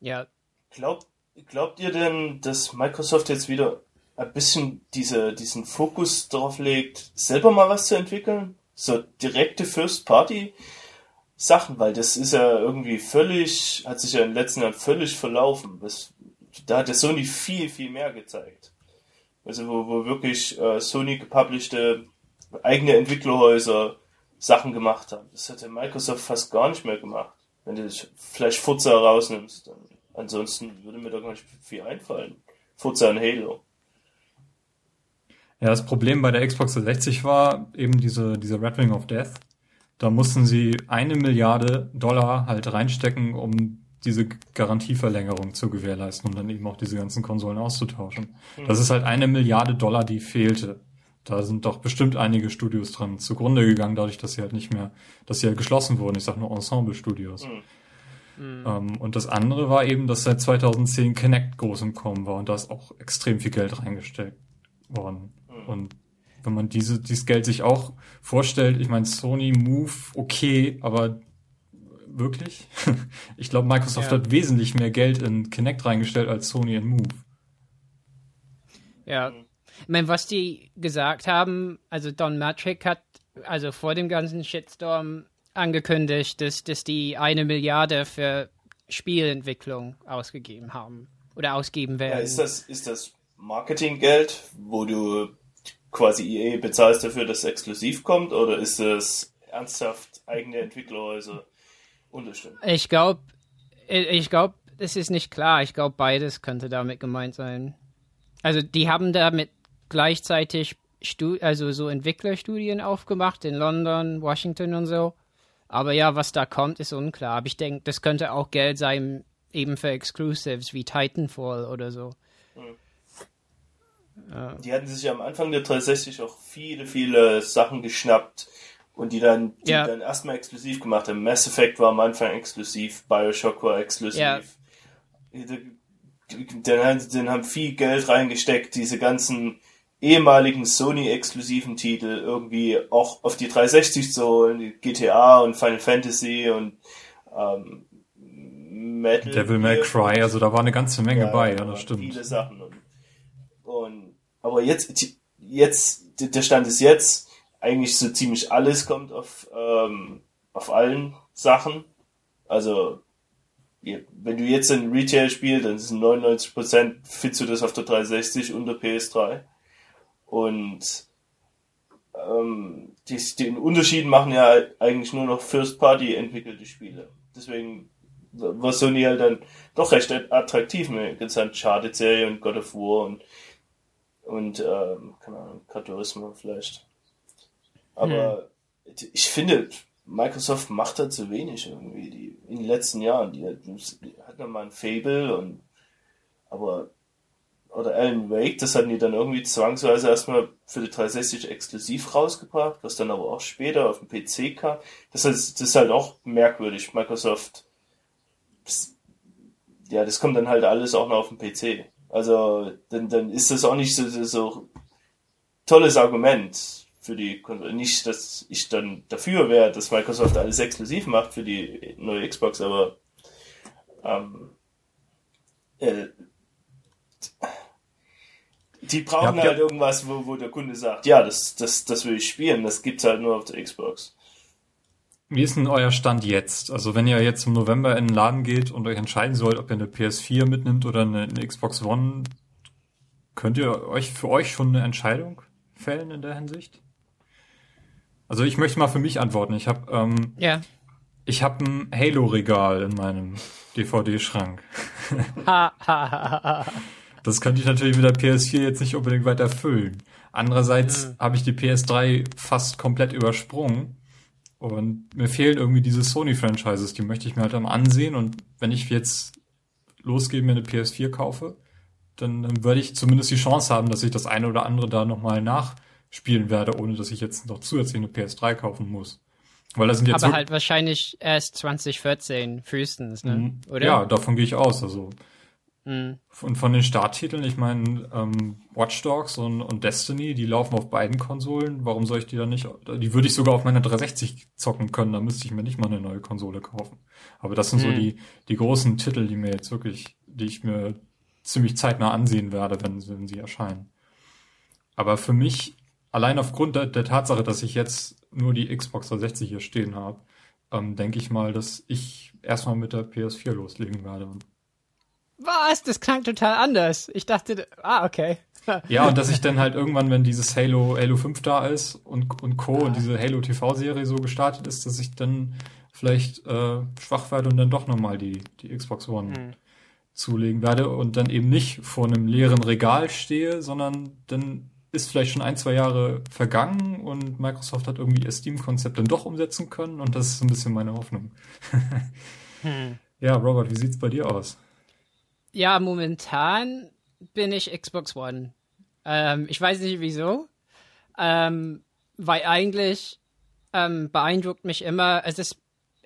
Ja. Glaubt, glaubt ihr denn, dass Microsoft jetzt wieder ein bisschen diese, diesen Fokus darauf legt, selber mal was zu entwickeln? So direkte First-Party-Sachen, weil das ist ja irgendwie völlig, hat sich ja in den letzten Jahren völlig verlaufen. Das, da hat der Sony viel, viel mehr gezeigt. Also wo, wo wirklich äh, Sony gepublished eigene Entwicklerhäuser Sachen gemacht haben. Das hätte Microsoft fast gar nicht mehr gemacht. Wenn du vielleicht Forza rausnimmst, dann ansonsten würde mir da gar nicht viel einfallen. Forza und Halo. Ja, das Problem bei der Xbox 360 war eben diese, diese Red Ring of Death. Da mussten sie eine Milliarde Dollar halt reinstecken, um diese Garantieverlängerung zu gewährleisten und dann eben auch diese ganzen Konsolen auszutauschen. Mhm. Das ist halt eine Milliarde Dollar, die fehlte. Da sind doch bestimmt einige Studios dran zugrunde gegangen, dadurch, dass sie halt nicht mehr, dass sie halt geschlossen wurden. Ich sag nur Ensemble-Studios. Mhm. Ähm, und das andere war eben, dass seit 2010 Connect groß im Kommen war und da ist auch extrem viel Geld reingesteckt worden. Und wenn man diese, dieses Geld sich auch vorstellt, ich meine, Sony Move, okay, aber wirklich? ich glaube, Microsoft ja. hat wesentlich mehr Geld in Kinect reingestellt als Sony in Move. Ja. Ich meine, was die gesagt haben, also Don Matrick hat also vor dem ganzen Shitstorm angekündigt, dass, dass die eine Milliarde für Spielentwicklung ausgegeben haben oder ausgeben werden. Ja, ist das, ist das Marketinggeld, wo du quasi EA bezahlst dafür, dass es exklusiv kommt, oder ist das ernsthaft eigene Entwicklerhäuser? unterstimmen. Ich glaube, ich glaube, es ist nicht klar. Ich glaube, beides könnte damit gemeint sein. Also die haben damit gleichzeitig Stu also so Entwicklerstudien aufgemacht in London, Washington und so. Aber ja, was da kommt, ist unklar. Aber ich denke, das könnte auch Geld sein, eben für Exclusives wie Titanfall oder so. Hm. Ja. Die hatten sich ja am Anfang der 360 auch viele, viele Sachen geschnappt, und die dann, die ja. dann erstmal exklusiv gemacht haben. Mass Effect war am Anfang exklusiv, Bioshock war exklusiv. Ja. Dann, dann haben viel Geld reingesteckt, diese ganzen ehemaligen Sony-exklusiven Titel irgendwie auch auf die 360 zu holen, GTA und Final Fantasy und ähm, Metal. Devil May Cry, also da war eine ganze Menge ja, bei, ja, das stimmt. Viele Sachen. Aber jetzt, jetzt, der Stand ist jetzt, eigentlich so ziemlich alles kommt auf, ähm, auf allen Sachen. Also, wenn du jetzt ein Retail spielst, dann sind 99% findest du das auf der 360 und der PS3. Und ähm, die, den Unterschied machen ja eigentlich nur noch First-Party entwickelte Spiele. Deswegen war Sony halt dann doch recht attraktiv mit ganz Uncharted-Serie und God of War und, und ähm, keine Ahnung, Gran Turismo vielleicht. Aber hm. ich finde, Microsoft macht da zu wenig irgendwie die, in den letzten Jahren. Die, die hat noch mal ein Fable und aber oder Alan Wake, das hatten die dann irgendwie zwangsweise erstmal für die 360 exklusiv rausgebracht, was dann aber auch später auf dem PC kam. Das ist, das ist halt auch merkwürdig. Microsoft, das, ja, das kommt dann halt alles auch noch auf dem PC. Also, dann, dann ist das auch nicht so, so tolles Argument für die. Nicht, dass ich dann dafür wäre, dass Microsoft alles exklusiv macht für die neue Xbox, aber ähm, äh, die brauchen ja, halt ja. irgendwas, wo, wo der Kunde sagt, ja, das, das, das will ich spielen, das gibt's halt nur auf der Xbox. Wie ist denn euer Stand jetzt? Also wenn ihr jetzt im November in den Laden geht und euch entscheiden sollt, ob ihr eine PS4 mitnimmt oder eine, eine Xbox One, könnt ihr euch für euch schon eine Entscheidung fällen in der Hinsicht? Also ich möchte mal für mich antworten. Ich habe ähm, ja. ich habe ein Halo-Regal in meinem DVD-Schrank. das könnte ich natürlich mit der PS4 jetzt nicht unbedingt weiter füllen. Andererseits mhm. habe ich die PS3 fast komplett übersprungen und mir fehlen irgendwie diese Sony-Franchises, die möchte ich mir halt am ansehen. Und wenn ich jetzt losgehe, mir eine PS4 kaufe, dann, dann würde ich zumindest die Chance haben, dass ich das eine oder andere da nochmal nachspielen werde, ohne dass ich jetzt noch zusätzlich eine PS3 kaufen muss. Weil das sind jetzt Aber halt wahrscheinlich erst 2014 frühestens, ne? Mhm. Oder? Ja, davon gehe ich aus. Also Mhm. Und von den Starttiteln, ich meine, ähm, Watch Dogs und, und Destiny, die laufen auf beiden Konsolen. Warum soll ich die dann nicht? Die würde ich sogar auf meiner 360 zocken können, da müsste ich mir nicht mal eine neue Konsole kaufen. Aber das sind mhm. so die, die großen Titel, die mir jetzt wirklich, die ich mir ziemlich zeitnah ansehen werde, wenn, wenn sie erscheinen. Aber für mich, allein aufgrund der, der Tatsache, dass ich jetzt nur die Xbox 360 hier stehen habe, ähm, denke ich mal, dass ich erstmal mit der PS4 loslegen werde und was? Das klang total anders. Ich dachte, ah, okay. ja, und dass ich dann halt irgendwann, wenn dieses Halo, Halo 5 da ist und, und Co. Ah. und diese Halo TV-Serie so gestartet ist, dass ich dann vielleicht äh, schwach werde und dann doch nochmal die, die Xbox One hm. zulegen werde und dann eben nicht vor einem leeren Regal stehe, sondern dann ist vielleicht schon ein, zwei Jahre vergangen und Microsoft hat irgendwie ihr Steam-Konzept dann doch umsetzen können und das ist ein bisschen meine Hoffnung. hm. Ja, Robert, wie sieht's bei dir aus? Ja, momentan bin ich Xbox One. Ähm, ich weiß nicht wieso. Ähm, weil eigentlich ähm, beeindruckt mich immer, es ist,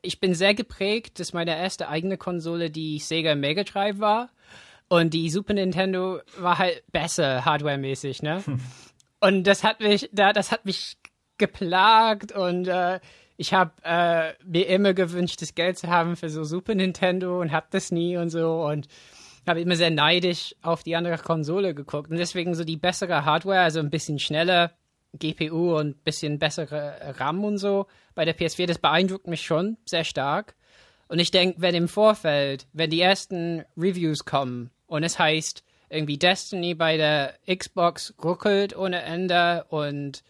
ich bin sehr geprägt, dass meine erste eigene Konsole die Sega Mega Drive war. Und die Super Nintendo war halt besser, hardwaremäßig, ne? Hm. Und das hat mich, da, das hat mich geplagt und äh, ich habe äh, mir immer gewünscht, das Geld zu haben für so Super Nintendo und hab das nie und so und habe immer sehr neidisch auf die andere Konsole geguckt und deswegen so die bessere Hardware, also ein bisschen schneller GPU und ein bisschen bessere RAM und so bei der PS4, das beeindruckt mich schon sehr stark. Und ich denke, wenn im Vorfeld, wenn die ersten Reviews kommen und es heißt, irgendwie Destiny bei der Xbox ruckelt ohne Ende und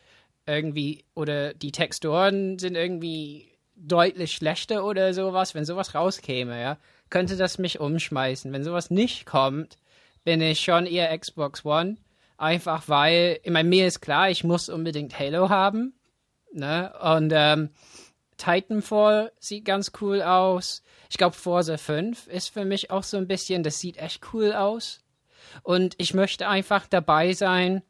irgendwie, oder die Texturen sind irgendwie deutlich schlechter oder sowas, wenn sowas rauskäme, ja, könnte das mich umschmeißen. Wenn sowas nicht kommt, bin ich schon eher Xbox One. Einfach weil, ich meine, mir ist klar, ich muss unbedingt Halo haben. Ne? Und ähm, Titanfall sieht ganz cool aus. Ich glaube, Forza 5 ist für mich auch so ein bisschen, das sieht echt cool aus. Und ich möchte einfach dabei sein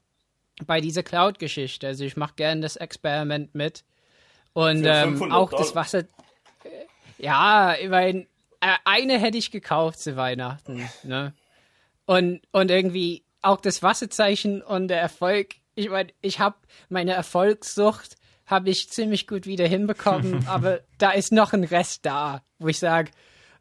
bei dieser Cloud-Geschichte. Also ich mache gerne das Experiment mit. Und ähm, auch das Wasser. Ja, ich meine, eine hätte ich gekauft zu Weihnachten. Ne? Und, und irgendwie auch das Wasserzeichen und der Erfolg. Ich meine, ich habe meine Erfolgssucht habe ich ziemlich gut wieder hinbekommen, aber da ist noch ein Rest da, wo ich sage,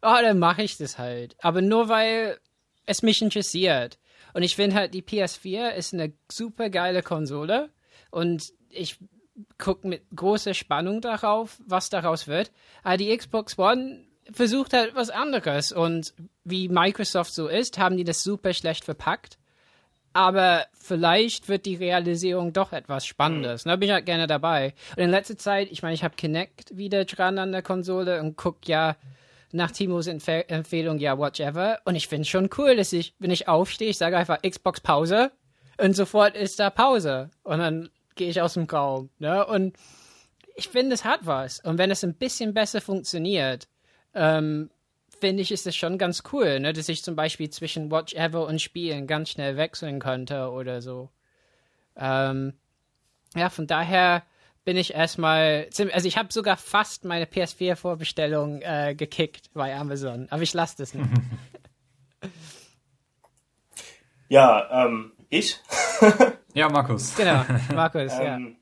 oh, dann mache ich das halt. Aber nur weil es mich interessiert. Und ich finde halt, die PS4 ist eine super geile Konsole und ich gucke mit großer Spannung darauf, was daraus wird. Aber die Xbox One versucht halt was anderes. Und wie Microsoft so ist, haben die das super schlecht verpackt. Aber vielleicht wird die Realisierung doch etwas Spannendes. Da bin ich halt gerne dabei. Und in letzter Zeit, ich meine, ich habe Kinect wieder dran an der Konsole und guck ja nach Timos Empfe Empfehlung ja whatever. Und ich finde es schon cool, dass ich, wenn ich aufstehe, ich sage einfach Xbox Pause und sofort ist da Pause. Und dann gehe ich aus dem Raum. Ne? Und ich finde, es hat was. Und wenn es ein bisschen besser funktioniert, ähm, finde ich, ist es schon ganz cool, ne? dass ich zum Beispiel zwischen Watch Ever und Spielen ganz schnell wechseln könnte oder so. Ähm, ja, von daher bin ich erstmal, also ich habe sogar fast meine PS4-Vorbestellung äh, gekickt bei Amazon, aber ich lasse das nicht. ja, ähm, ich? ja, Markus. Genau, Markus, ähm,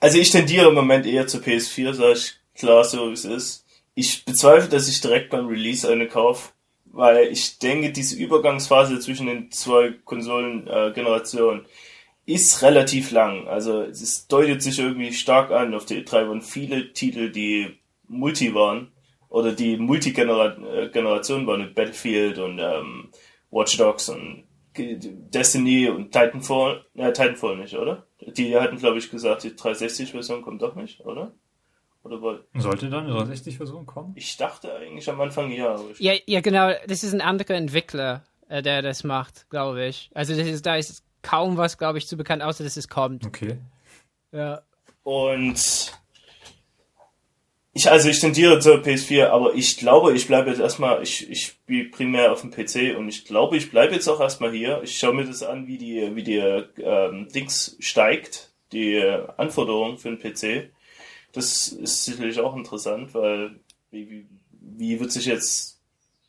Also ich tendiere im Moment eher zur PS4, sag ich klar so wie es ist. Ich bezweifle, dass ich direkt beim Release eine kaufe, weil ich denke, diese Übergangsphase zwischen den zwei Konsolengenerationen äh, ist relativ lang. Also es deutet sich irgendwie stark an. Auf der E3 waren viele Titel, die Multi waren oder die Multigeneration waren mit Battlefield und ähm, Watch Dogs und Destiny und Titanfall. Ja, Titanfall nicht, oder? Die hatten, glaube ich, gesagt, die 360-Version kommt doch nicht, oder? Oder war... Sollte dann eine 360-Version kommen? Ich dachte eigentlich am Anfang ja. Ja, ja, genau. Das ist ein anderer Entwickler, äh, der das macht, glaube ich. Also das ist, da ist kaum was, glaube ich, zu bekannt, außer dass es kommt. Okay. Ja. Und ich, also ich tendiere zur PS4, aber ich glaube, ich bleibe jetzt erstmal, ich, ich spiele primär auf dem PC und ich glaube, ich bleibe jetzt auch erstmal hier. Ich schaue mir das an, wie die, wie die ähm, Dings steigt, die Anforderungen für den PC. Das ist sicherlich auch interessant, weil wie, wie, wie wird sich jetzt,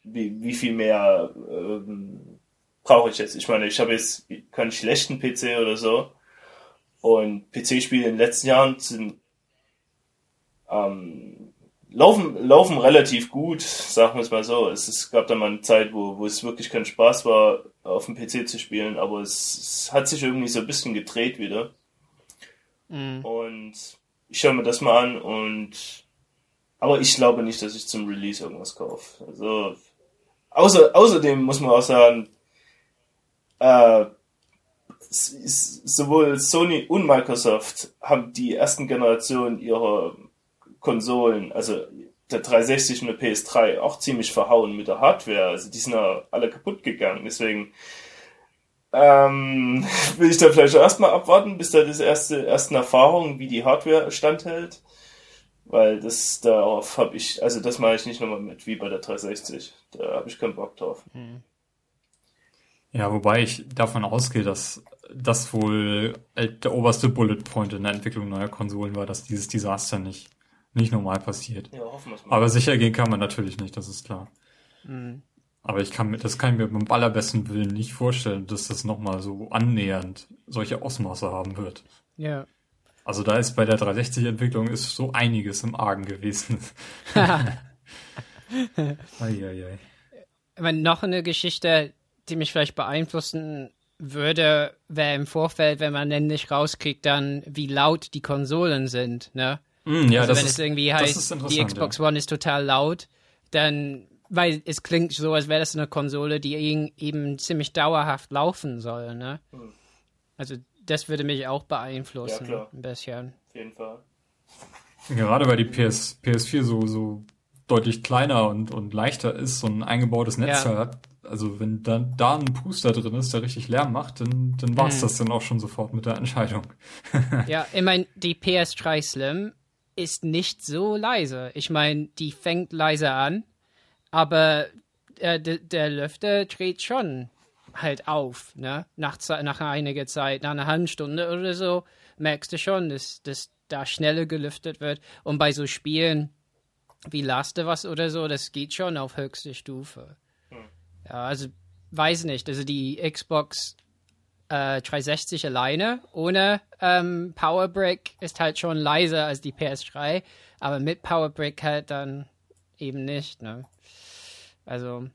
wie, wie viel mehr ähm, brauche ich jetzt? Ich meine, ich habe jetzt keinen schlechten PC oder so. Und PC-Spiele in den letzten Jahren sind ähm, laufen, laufen relativ gut, sagen wir es mal so. Es, es gab da mal eine Zeit, wo, wo es wirklich kein Spaß war, auf dem PC zu spielen, aber es, es hat sich irgendwie so ein bisschen gedreht wieder. Mhm. Und ich schaue mir das mal an und aber ich glaube nicht, dass ich zum Release irgendwas kaufe. Also außer, außerdem muss man auch sagen, äh, sowohl Sony und Microsoft haben die ersten Generationen ihrer Konsolen, also der 360 und der PS3 auch ziemlich verhauen mit der Hardware. Also die sind ja alle kaputt gegangen. Deswegen ähm, will ich da vielleicht erstmal abwarten, bis da das erste ersten Erfahrungen, wie die Hardware standhält. Weil das darauf habe ich, also das mache ich nicht nochmal mit, wie bei der 360. Da habe ich keinen Bock drauf. Hm. Ja, wobei ich davon ausgehe, dass das wohl der oberste Bullet Point in der Entwicklung neuer Konsolen war, dass dieses Desaster nicht nicht normal passiert. Ja, hoffen wir mal. Aber sicher gehen kann man natürlich nicht, das ist klar. Mhm. Aber ich kann mir, das kann ich mir beim allerbesten Willen nicht vorstellen, dass das nochmal so annähernd solche Ausmaße haben wird. Ja. Also da ist bei der 360-Entwicklung ist so einiges im Argen gewesen. Eieiei. noch eine Geschichte, die mich vielleicht beeinflussen würde, wäre im Vorfeld, wenn man nämlich rauskriegt, dann wie laut die Konsolen sind, ne? Mm, ja, also wenn ist, es irgendwie heißt, die Xbox ja. One ist total laut, dann, weil es klingt so, als wäre das eine Konsole, die eben ziemlich dauerhaft laufen soll, ne? Hm. Also das würde mich auch beeinflussen, ja, ein bisschen. Auf jeden Fall. Gerade weil die PS, PS4 so, so deutlich kleiner und, und leichter ist und ein eingebautes Netz ja. hat, also wenn da, da ein Puster drin ist, der richtig Lärm macht, dann, dann war es hm. das dann auch schon sofort mit der Entscheidung. ja, ich meine, die PS3 Slim ist nicht so leise. Ich meine, die fängt leise an, aber äh, der Lüfter dreht schon halt auf, ne? Nach, nach einiger Zeit, nach einer halben Stunde oder so, merkst du schon, dass, dass da schneller gelüftet wird. Und bei so Spielen wie Last of Us oder so, das geht schon auf höchste Stufe. Hm. Ja, also weiß nicht. Also die Xbox äh, 360 alleine ohne ähm, Powerbrick ist halt schon leiser als die PS3, aber mit Powerbrick halt dann eben nicht. Ne? Also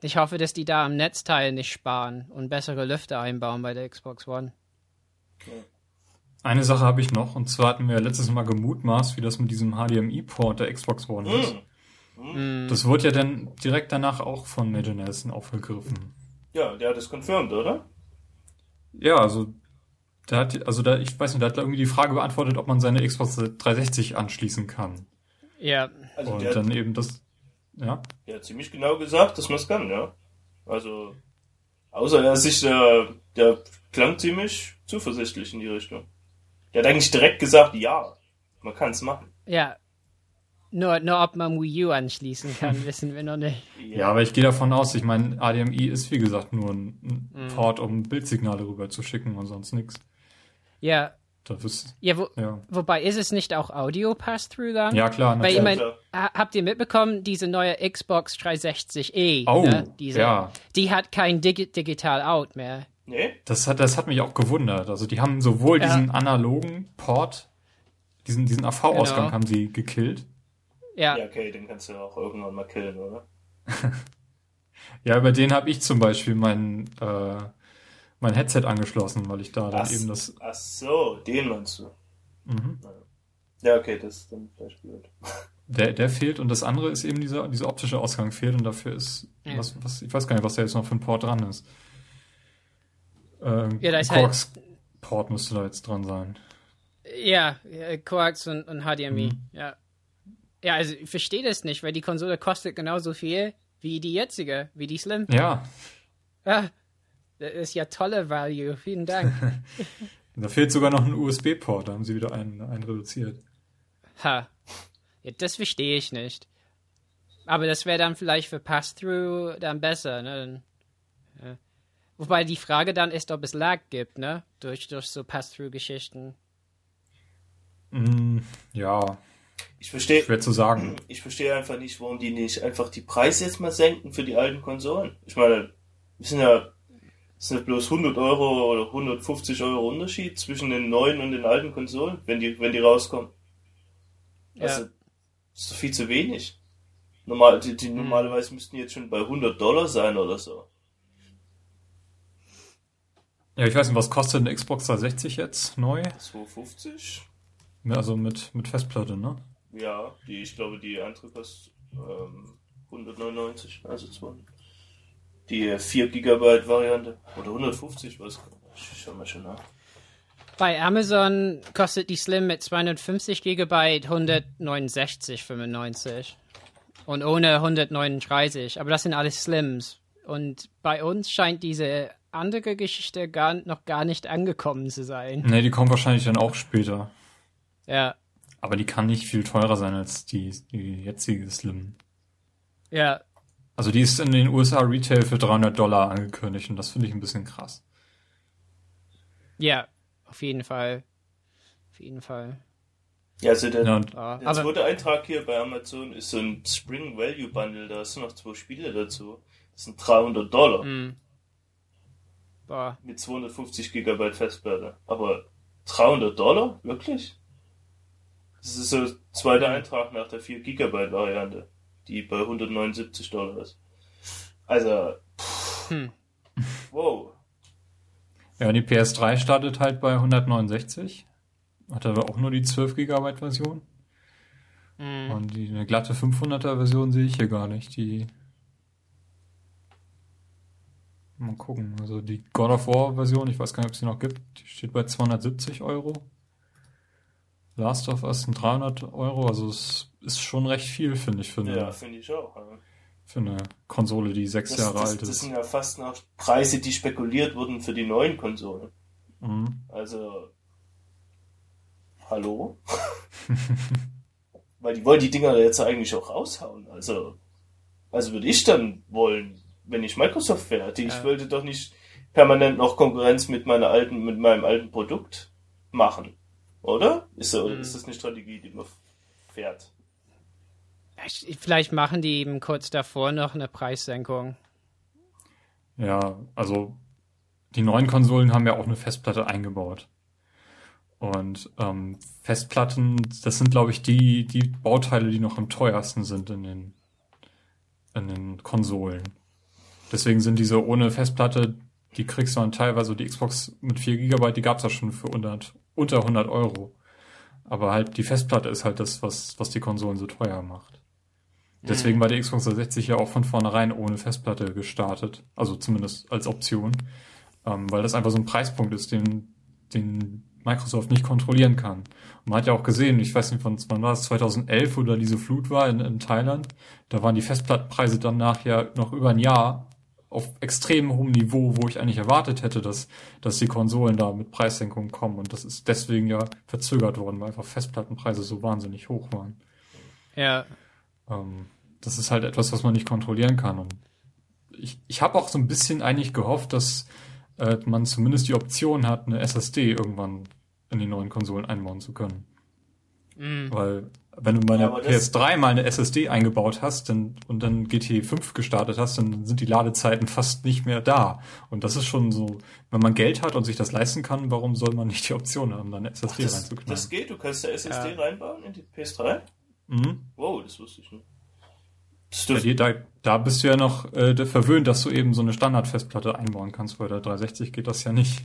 ich hoffe, dass die da am Netzteil nicht sparen und bessere Lüfter einbauen bei der Xbox One. Eine Sache habe ich noch, und zwar hatten wir letztes Mal gemutmaßt, wie das mit diesem HDMI-Port der Xbox One mm. ist. Mm. Das wurde ja dann direkt danach auch von Major Nelson aufgegriffen. Ja, der hat es confirmed, oder? Ja, also der hat, also da, ich weiß nicht, der hat irgendwie die Frage beantwortet, ob man seine Xbox 360 anschließen kann. Ja. Also und dann eben das, ja. Er hat ziemlich genau gesagt, dass man es kann, ja. Also, außer er sich, der, der klang ziemlich zuversichtlich in die Richtung. Der hat eigentlich direkt gesagt, ja, man kann es machen. Ja, nur, nur ob man Wii U anschließen kann, wissen wir noch nicht. Ja, aber ich gehe davon aus, ich meine, ADMI ist wie gesagt nur ein, ein mhm. Port, um Bildsignale rüber zu schicken und sonst nichts. Ja. Das ist, ja, wo, ja, wobei ist es nicht auch Audio Pass-Through dann? Ja, klar. Weil ich meine, habt ihr mitbekommen, diese neue Xbox 360e, oh, ne? diese, ja. die hat kein Digi Digital Out mehr. Nee? Das hat, das hat mich auch gewundert. Also die haben sowohl ja. diesen analogen Port Diesen, diesen AV-Ausgang genau. haben sie gekillt. Ja. Ja, okay, den kannst du auch irgendwann mal killen, oder? ja, über den habe ich zum Beispiel mein, äh, mein Headset angeschlossen, weil ich da dann ach, eben das. Ach so, den meinst du. Mhm. Ja, okay, das ist dann vielleicht blöd. Der, der fehlt und das andere ist eben dieser, dieser optische Ausgang fehlt und dafür ist, ja. was, was, ich weiß gar nicht, was da jetzt noch für ein Port dran ist. Ähm, ja, da ist Quarks halt... Port müsste da jetzt dran sein. Ja, Quarks und, und HDMI, mhm. ja. Ja, also ich verstehe das nicht, weil die Konsole kostet genauso viel wie die jetzige, wie die Slim. Ja. Ja, das ist ja tolle Value, vielen Dank. da fehlt sogar noch ein USB-Port, da haben sie wieder einen, einen reduziert. Ha, ja, das verstehe ich nicht. Aber das wäre dann vielleicht für Pass-Through dann besser, ne? Ja. Wobei die Frage dann ist, ob es Lag gibt, ne? Durch, durch so Pass-Through-Geschichten. Mm, ja. Ich verstehe. Schwer zu sagen. Ich verstehe einfach nicht, warum die nicht einfach die Preise jetzt mal senken für die alten Konsolen. Ich meine, wir sind ja, sind ja bloß 100 Euro oder 150 Euro Unterschied zwischen den neuen und den alten Konsolen, wenn die, wenn die rauskommen. Ja. Also, das ist doch viel zu wenig. Normal, die, die hm. normalerweise müssten jetzt schon bei 100 Dollar sein oder so. Ja, ich weiß nicht, was kostet eine Xbox 360 jetzt neu? 250? Also mit, mit Festplatte, ne? Ja, die, ich glaube, die andere kostet ähm, 199, also 200. Die 4 GB Variante. Oder 150, was? Ich schau mal schon nach. Bei Amazon kostet die Slim mit 250 GB 169,95 und ohne 139. Aber das sind alles Slims. Und bei uns scheint diese andere Geschichte gar, noch gar nicht angekommen zu sein. Ne, die kommt wahrscheinlich dann auch später. Ja. Aber die kann nicht viel teurer sein als die, die jetzige Slim. Ja. Also die ist in den USA Retail für 300 Dollar angekündigt und das finde ich ein bisschen krass. Ja, auf jeden Fall. Auf jeden Fall. Ja, also der, ja, der zweite Eintrag hier bei Amazon ist so ein Spring Value Bundle, da hast du noch zwei Spiele dazu. Das sind 300 Dollar. Mm. Mit 250 Gigabyte Festplatte. Aber 300 Dollar? Wirklich? Das ist so der zweite hm. Eintrag nach der 4 Gigabyte Variante, die bei 179 Dollar ist. Also, hm. wow. Ja, die PS3 startet halt bei 169. Hat aber auch nur die 12 GB Version. Mhm. Und die, eine glatte 500er Version sehe ich hier gar nicht. Die. Mal gucken. Also die God of War Version, ich weiß gar nicht, ob es sie noch gibt, die steht bei 270 Euro. Last of Us sind 300 Euro. Also es ist schon recht viel, finde ich. Für eine, ja, finde ich auch. Ja für eine Konsole, die sechs das, Jahre das, alt ist. Das sind ja fast noch Preise, die spekuliert wurden für die neuen Konsolen. Mhm. Also, hallo? Weil die wollen die Dinger jetzt eigentlich auch raushauen. Also, also würde ich dann wollen, wenn ich Microsoft wäre. Ja. Ich wollte doch nicht permanent noch Konkurrenz mit meiner alten, mit meinem alten Produkt machen. Oder? Ist, mhm. ist das eine Strategie, die man fährt? Vielleicht machen die eben kurz davor noch eine Preissenkung. Ja, also die neuen Konsolen haben ja auch eine Festplatte eingebaut. Und ähm, Festplatten, das sind, glaube ich, die, die Bauteile, die noch am teuersten sind in den, in den Konsolen. Deswegen sind diese ohne Festplatte, die kriegst du dann teilweise, die Xbox mit 4 GB, die gab es ja schon für 100, unter 100 Euro. Aber halt die Festplatte ist halt das, was, was die Konsolen so teuer macht. Deswegen war die Xbox 360 ja auch von vornherein ohne Festplatte gestartet. Also zumindest als Option. Ähm, weil das einfach so ein Preispunkt ist, den, den Microsoft nicht kontrollieren kann. Und man hat ja auch gesehen, ich weiß nicht, von wann war es, 2011, wo da diese Flut war in, in Thailand, da waren die Festplattenpreise dann nachher noch über ein Jahr auf extrem hohem Niveau, wo ich eigentlich erwartet hätte, dass, dass die Konsolen da mit Preissenkungen kommen. Und das ist deswegen ja verzögert worden, weil einfach Festplattenpreise so wahnsinnig hoch waren. Ja, ähm, das ist halt etwas, was man nicht kontrollieren kann. Und ich, ich habe auch so ein bisschen eigentlich gehofft, dass äh, man zumindest die Option hat, eine SSD irgendwann in die neuen Konsolen einbauen zu können. Mhm. Weil wenn du bei der PS3 mal eine SSD eingebaut hast dann, und dann GT 5 gestartet hast, dann sind die Ladezeiten fast nicht mehr da. Und das ist schon so, wenn man Geld hat und sich das leisten kann, warum soll man nicht die Option haben, da eine SSD Ach, das, reinzuknallen? Das geht, du kannst eine SSD ja. reinbauen in die PS3? Mhm. Wow, das wusste ich nicht. Dir, da, da bist du ja noch äh, verwöhnt, dass du eben so eine Standardfestplatte einbauen kannst. Bei der 360 geht das ja nicht.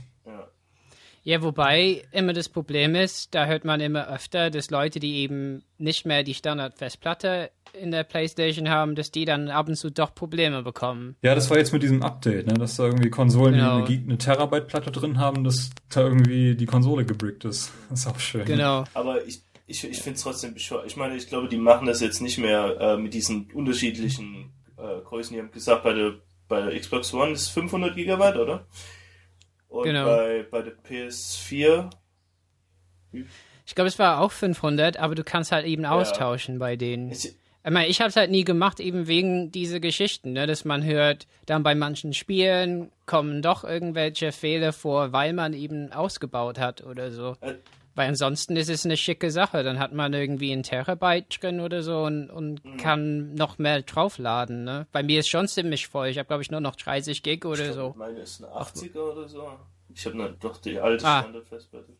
Ja, wobei immer das Problem ist, da hört man immer öfter, dass Leute, die eben nicht mehr die Standard-Festplatte in der PlayStation haben, dass die dann ab und zu doch Probleme bekommen. Ja, das war jetzt mit diesem Update, ne? dass da irgendwie Konsolen, genau. die eine, eine Terabyte-Platte drin haben, dass da irgendwie die Konsole gebrickt ist. Das ist auch schön. Genau. Aber ich, ich, ich finde es trotzdem bescheuert. Ich meine, ich glaube, die machen das jetzt nicht mehr äh, mit diesen unterschiedlichen äh, Größen. Die haben gesagt, bei der, bei der Xbox One ist 500 Gigabyte, oder? Und genau. bei, bei der PS4. Ich glaube, es war auch 500, aber du kannst halt eben ja. austauschen bei denen. Ich, ich meine, ich habe es halt nie gemacht, eben wegen dieser Geschichten, ne, dass man hört, dann bei manchen Spielen kommen doch irgendwelche Fehler vor, weil man eben ausgebaut hat oder so. Weil ansonsten ist es eine schicke Sache. Dann hat man irgendwie ein Terabyte drin oder so und, und mhm. kann noch mehr draufladen. Ne? Bei mir ist schon ziemlich voll. Ich habe, glaube ich, nur noch 30 Gig oder ich so. Meine ist eine 80er oder so. Ich habe doch die alte ah. Standard-Festplatte.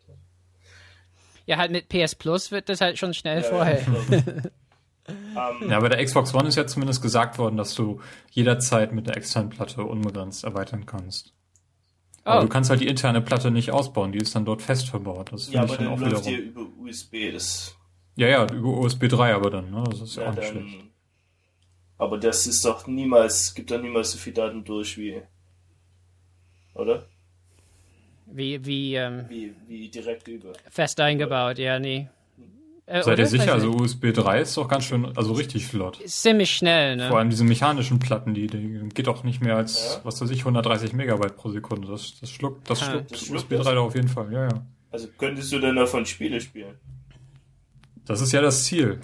Ja, halt mit PS Plus wird das halt schon schnell ja, vorher. Ja, um, ja, bei der Xbox One ist ja zumindest gesagt worden, dass du jederzeit mit der externen Platte unbegrenzt erweitern kannst. Aber oh. du kannst halt die interne Platte nicht ausbauen, die ist dann dort fest verbaut. Das ja, aber dann auch läuft hier über USB, das... Ja, ja, über USB 3 aber dann, ne? Das ist ja, ja auch nicht dann, schlecht. Aber das ist doch niemals, gibt doch niemals so viel Daten durch wie... Oder? Wie, wie, ähm, wie, wie direkt über. Fest eingebaut, ja, nee. Äh, Seid ihr sicher? Also USB 3 ist doch ganz schön, also richtig flott. Ist ziemlich schnell, ne? Vor allem diese mechanischen Platten, die, die geht auch nicht mehr als, ja. was weiß ich, 130 Megabyte pro Sekunde. Das, das schluckt, das ah, schluckt das USB 3 da auf jeden Fall, ja, ja. Also könntest du denn davon Spiele spielen? Das ist ja das Ziel.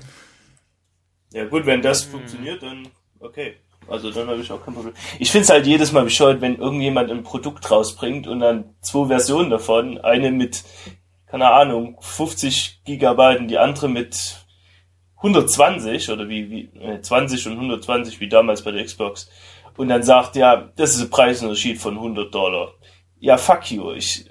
Ja gut, wenn das hm. funktioniert, dann okay. Also dann habe ich auch kein Problem. Ich finde es halt jedes Mal bescheuert, wenn irgendjemand ein Produkt rausbringt und dann zwei Versionen davon, eine mit keine Ahnung, 50 Gigabyte und die andere mit 120 oder wie, wie äh, 20 und 120 wie damals bei der Xbox und dann sagt, ja, das ist ein Preisunterschied von 100 Dollar. Ja, fuck you. Ich,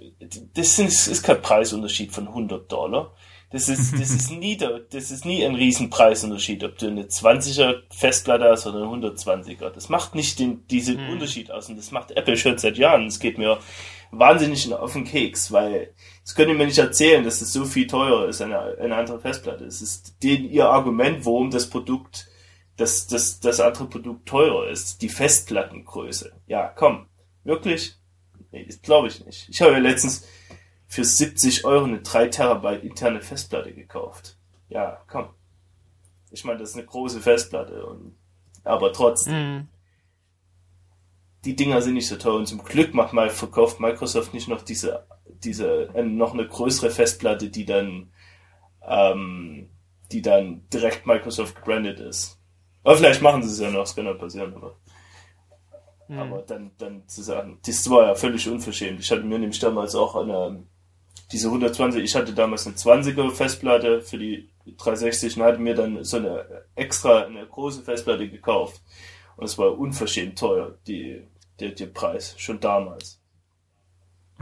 das ist, ist kein Preisunterschied von 100 Dollar. Das ist, das ist nie der, das ist nie ein Riesenpreisunterschied, ob du eine 20er Festplatte hast oder eine 120er. Das macht nicht den, diesen hm. Unterschied aus und das macht Apple schon seit Jahren. Es geht mir wahnsinnig auf den Keks, weil das können die mir nicht erzählen, dass es das so viel teurer ist, eine, eine andere Festplatte. Es ist den, ihr Argument, warum das Produkt, das, das, das andere Produkt teurer ist. Die Festplattengröße. Ja, komm. Wirklich? Nee, das glaube ich nicht. Ich habe ja letztens für 70 Euro eine 3 Terabyte interne Festplatte gekauft. Ja, komm. Ich meine, das ist eine große Festplatte und, aber trotzdem. Mm die Dinger sind nicht so teuer und zum Glück macht mal verkauft Microsoft nicht noch diese diese äh, noch eine größere Festplatte, die dann ähm, die dann direkt Microsoft gebrandet ist. Aber vielleicht machen sie es ja noch, es kann ja passieren, aber mhm. aber dann dann zu sagen, das war ja völlig unverschämt. Ich hatte mir nämlich damals auch eine diese 120, ich hatte damals eine 20er Festplatte für die 360 und hatte mir dann so eine extra eine große Festplatte gekauft. Und es war unverschämt teuer, die der, der Preis, schon damals.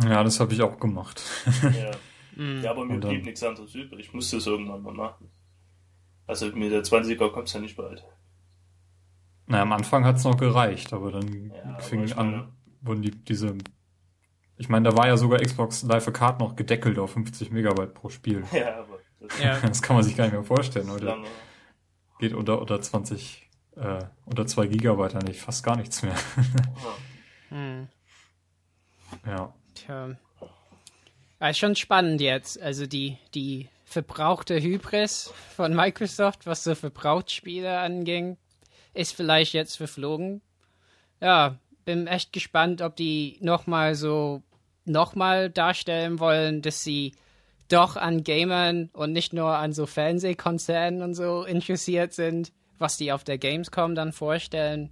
Ja, das habe ich auch gemacht. ja. Mhm. ja, aber mir blieb nichts anderes übrig. Ich musste es irgendwann mal machen. Also mit der 20er kommt es ja nicht bald. Na, am Anfang hat es noch gereicht, aber dann ja, fing aber an, wurden die, diese. Ich meine, da war ja sogar Xbox Live a Card noch gedeckelt auf 50 Megabyte pro Spiel. Ja, aber das, ja. das kann man sich gar nicht mehr vorstellen, oder? Geht unter, unter 20 äh, unter 2 Gigabyte eigentlich fast gar nichts mehr. hm. Ja. Tja. Ja, ist schon spannend jetzt. Also die, die verbrauchte Hybris von Microsoft, was so Verbrauchtspiele anging, ist vielleicht jetzt verflogen. Ja, bin echt gespannt, ob die nochmal so nochmal darstellen wollen, dass sie doch an Gamern und nicht nur an so Fernsehkonzernen und so interessiert sind was die auf der Gamescom dann vorstellen.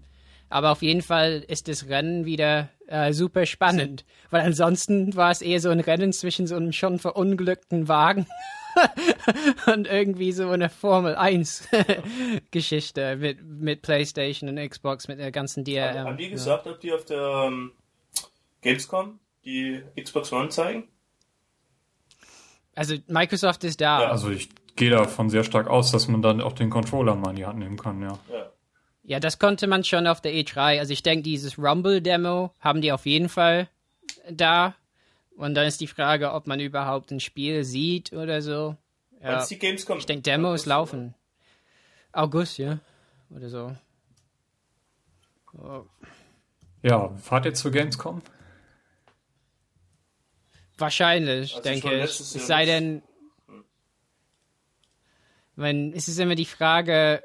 Aber auf jeden Fall ist das Rennen wieder äh, super spannend, weil ansonsten war es eher so ein Rennen zwischen so einem schon verunglückten Wagen und irgendwie so eine Formel 1 Geschichte mit, mit PlayStation und Xbox, mit der ganzen DRM. Haben, haben die gesagt, ja. ob die auf der um, Gamescom die Xbox One zeigen? Also Microsoft ist da. Ja. Also ich gehe davon sehr stark aus, dass man dann auch den Controller mal in die Hand nehmen kann, ja. Ja, ja das konnte man schon auf der E3. Also ich denke, dieses Rumble-Demo haben die auf jeden Fall da. Und dann ist die Frage, ob man überhaupt ein Spiel sieht oder so. Ja. die Gamescom? Ich denke, Demos laufen. August, ja. Oder so. Oh. Ja, fahrt ihr zur Gamescom? Wahrscheinlich, also denke ich. Es sei denn, wenn, es ist immer die Frage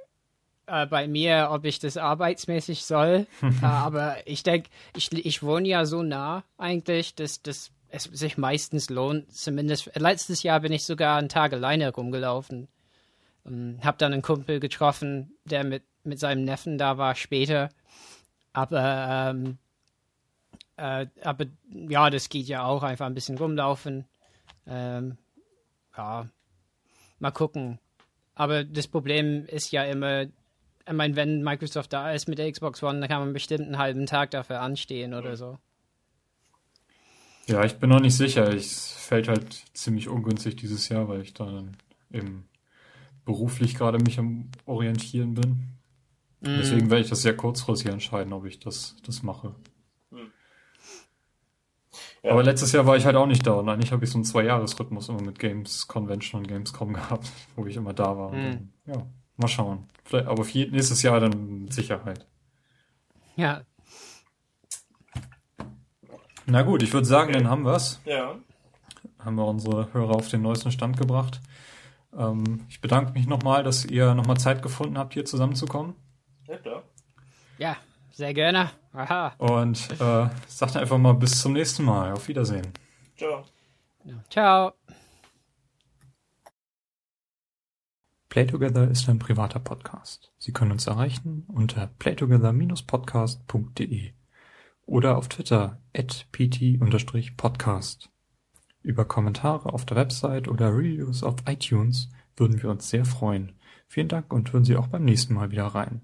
äh, bei mir, ob ich das arbeitsmäßig soll. äh, aber ich denke, ich, ich wohne ja so nah eigentlich, dass, dass es sich meistens lohnt. Zumindest letztes Jahr bin ich sogar einen Tag alleine rumgelaufen. Ähm, hab dann einen Kumpel getroffen, der mit, mit seinem Neffen da war später. Aber, ähm, äh, aber ja, das geht ja auch einfach ein bisschen rumlaufen. Ähm, ja, mal gucken. Aber das Problem ist ja immer, ich meine, wenn Microsoft da ist mit der Xbox One, dann kann man bestimmt einen halben Tag dafür anstehen oder so. Ja, ich bin noch nicht sicher. Es fällt halt ziemlich ungünstig dieses Jahr, weil ich da dann eben beruflich gerade mich am Orientieren bin. Mhm. Deswegen werde ich das sehr kurzfristig entscheiden, ob ich das, das mache. Ja. Aber letztes Jahr war ich halt auch nicht da und eigentlich habe ich so einen Zwei-Jahres-Rhythmus immer mit Games Convention und Gamescom gehabt, wo ich immer da war. Mhm. Dann, ja, mal schauen. Vielleicht, aber für nächstes Jahr dann mit Sicherheit. Ja. Na gut, ich würde sagen, okay. dann haben wir's. Ja. Haben wir unsere Hörer auf den neuesten Stand gebracht. Ähm, ich bedanke mich nochmal, dass ihr nochmal Zeit gefunden habt, hier zusammenzukommen. Ja, klar. Ja, sehr gerne. Aha. Und äh, sagt einfach mal bis zum nächsten Mal. Auf Wiedersehen. Ciao. Ciao. Playtogether ist ein privater Podcast. Sie können uns erreichen unter playtogether-podcast.de oder auf Twitter at pt-podcast. Über Kommentare auf der Website oder Reviews auf iTunes würden wir uns sehr freuen. Vielen Dank und hören Sie auch beim nächsten Mal wieder rein.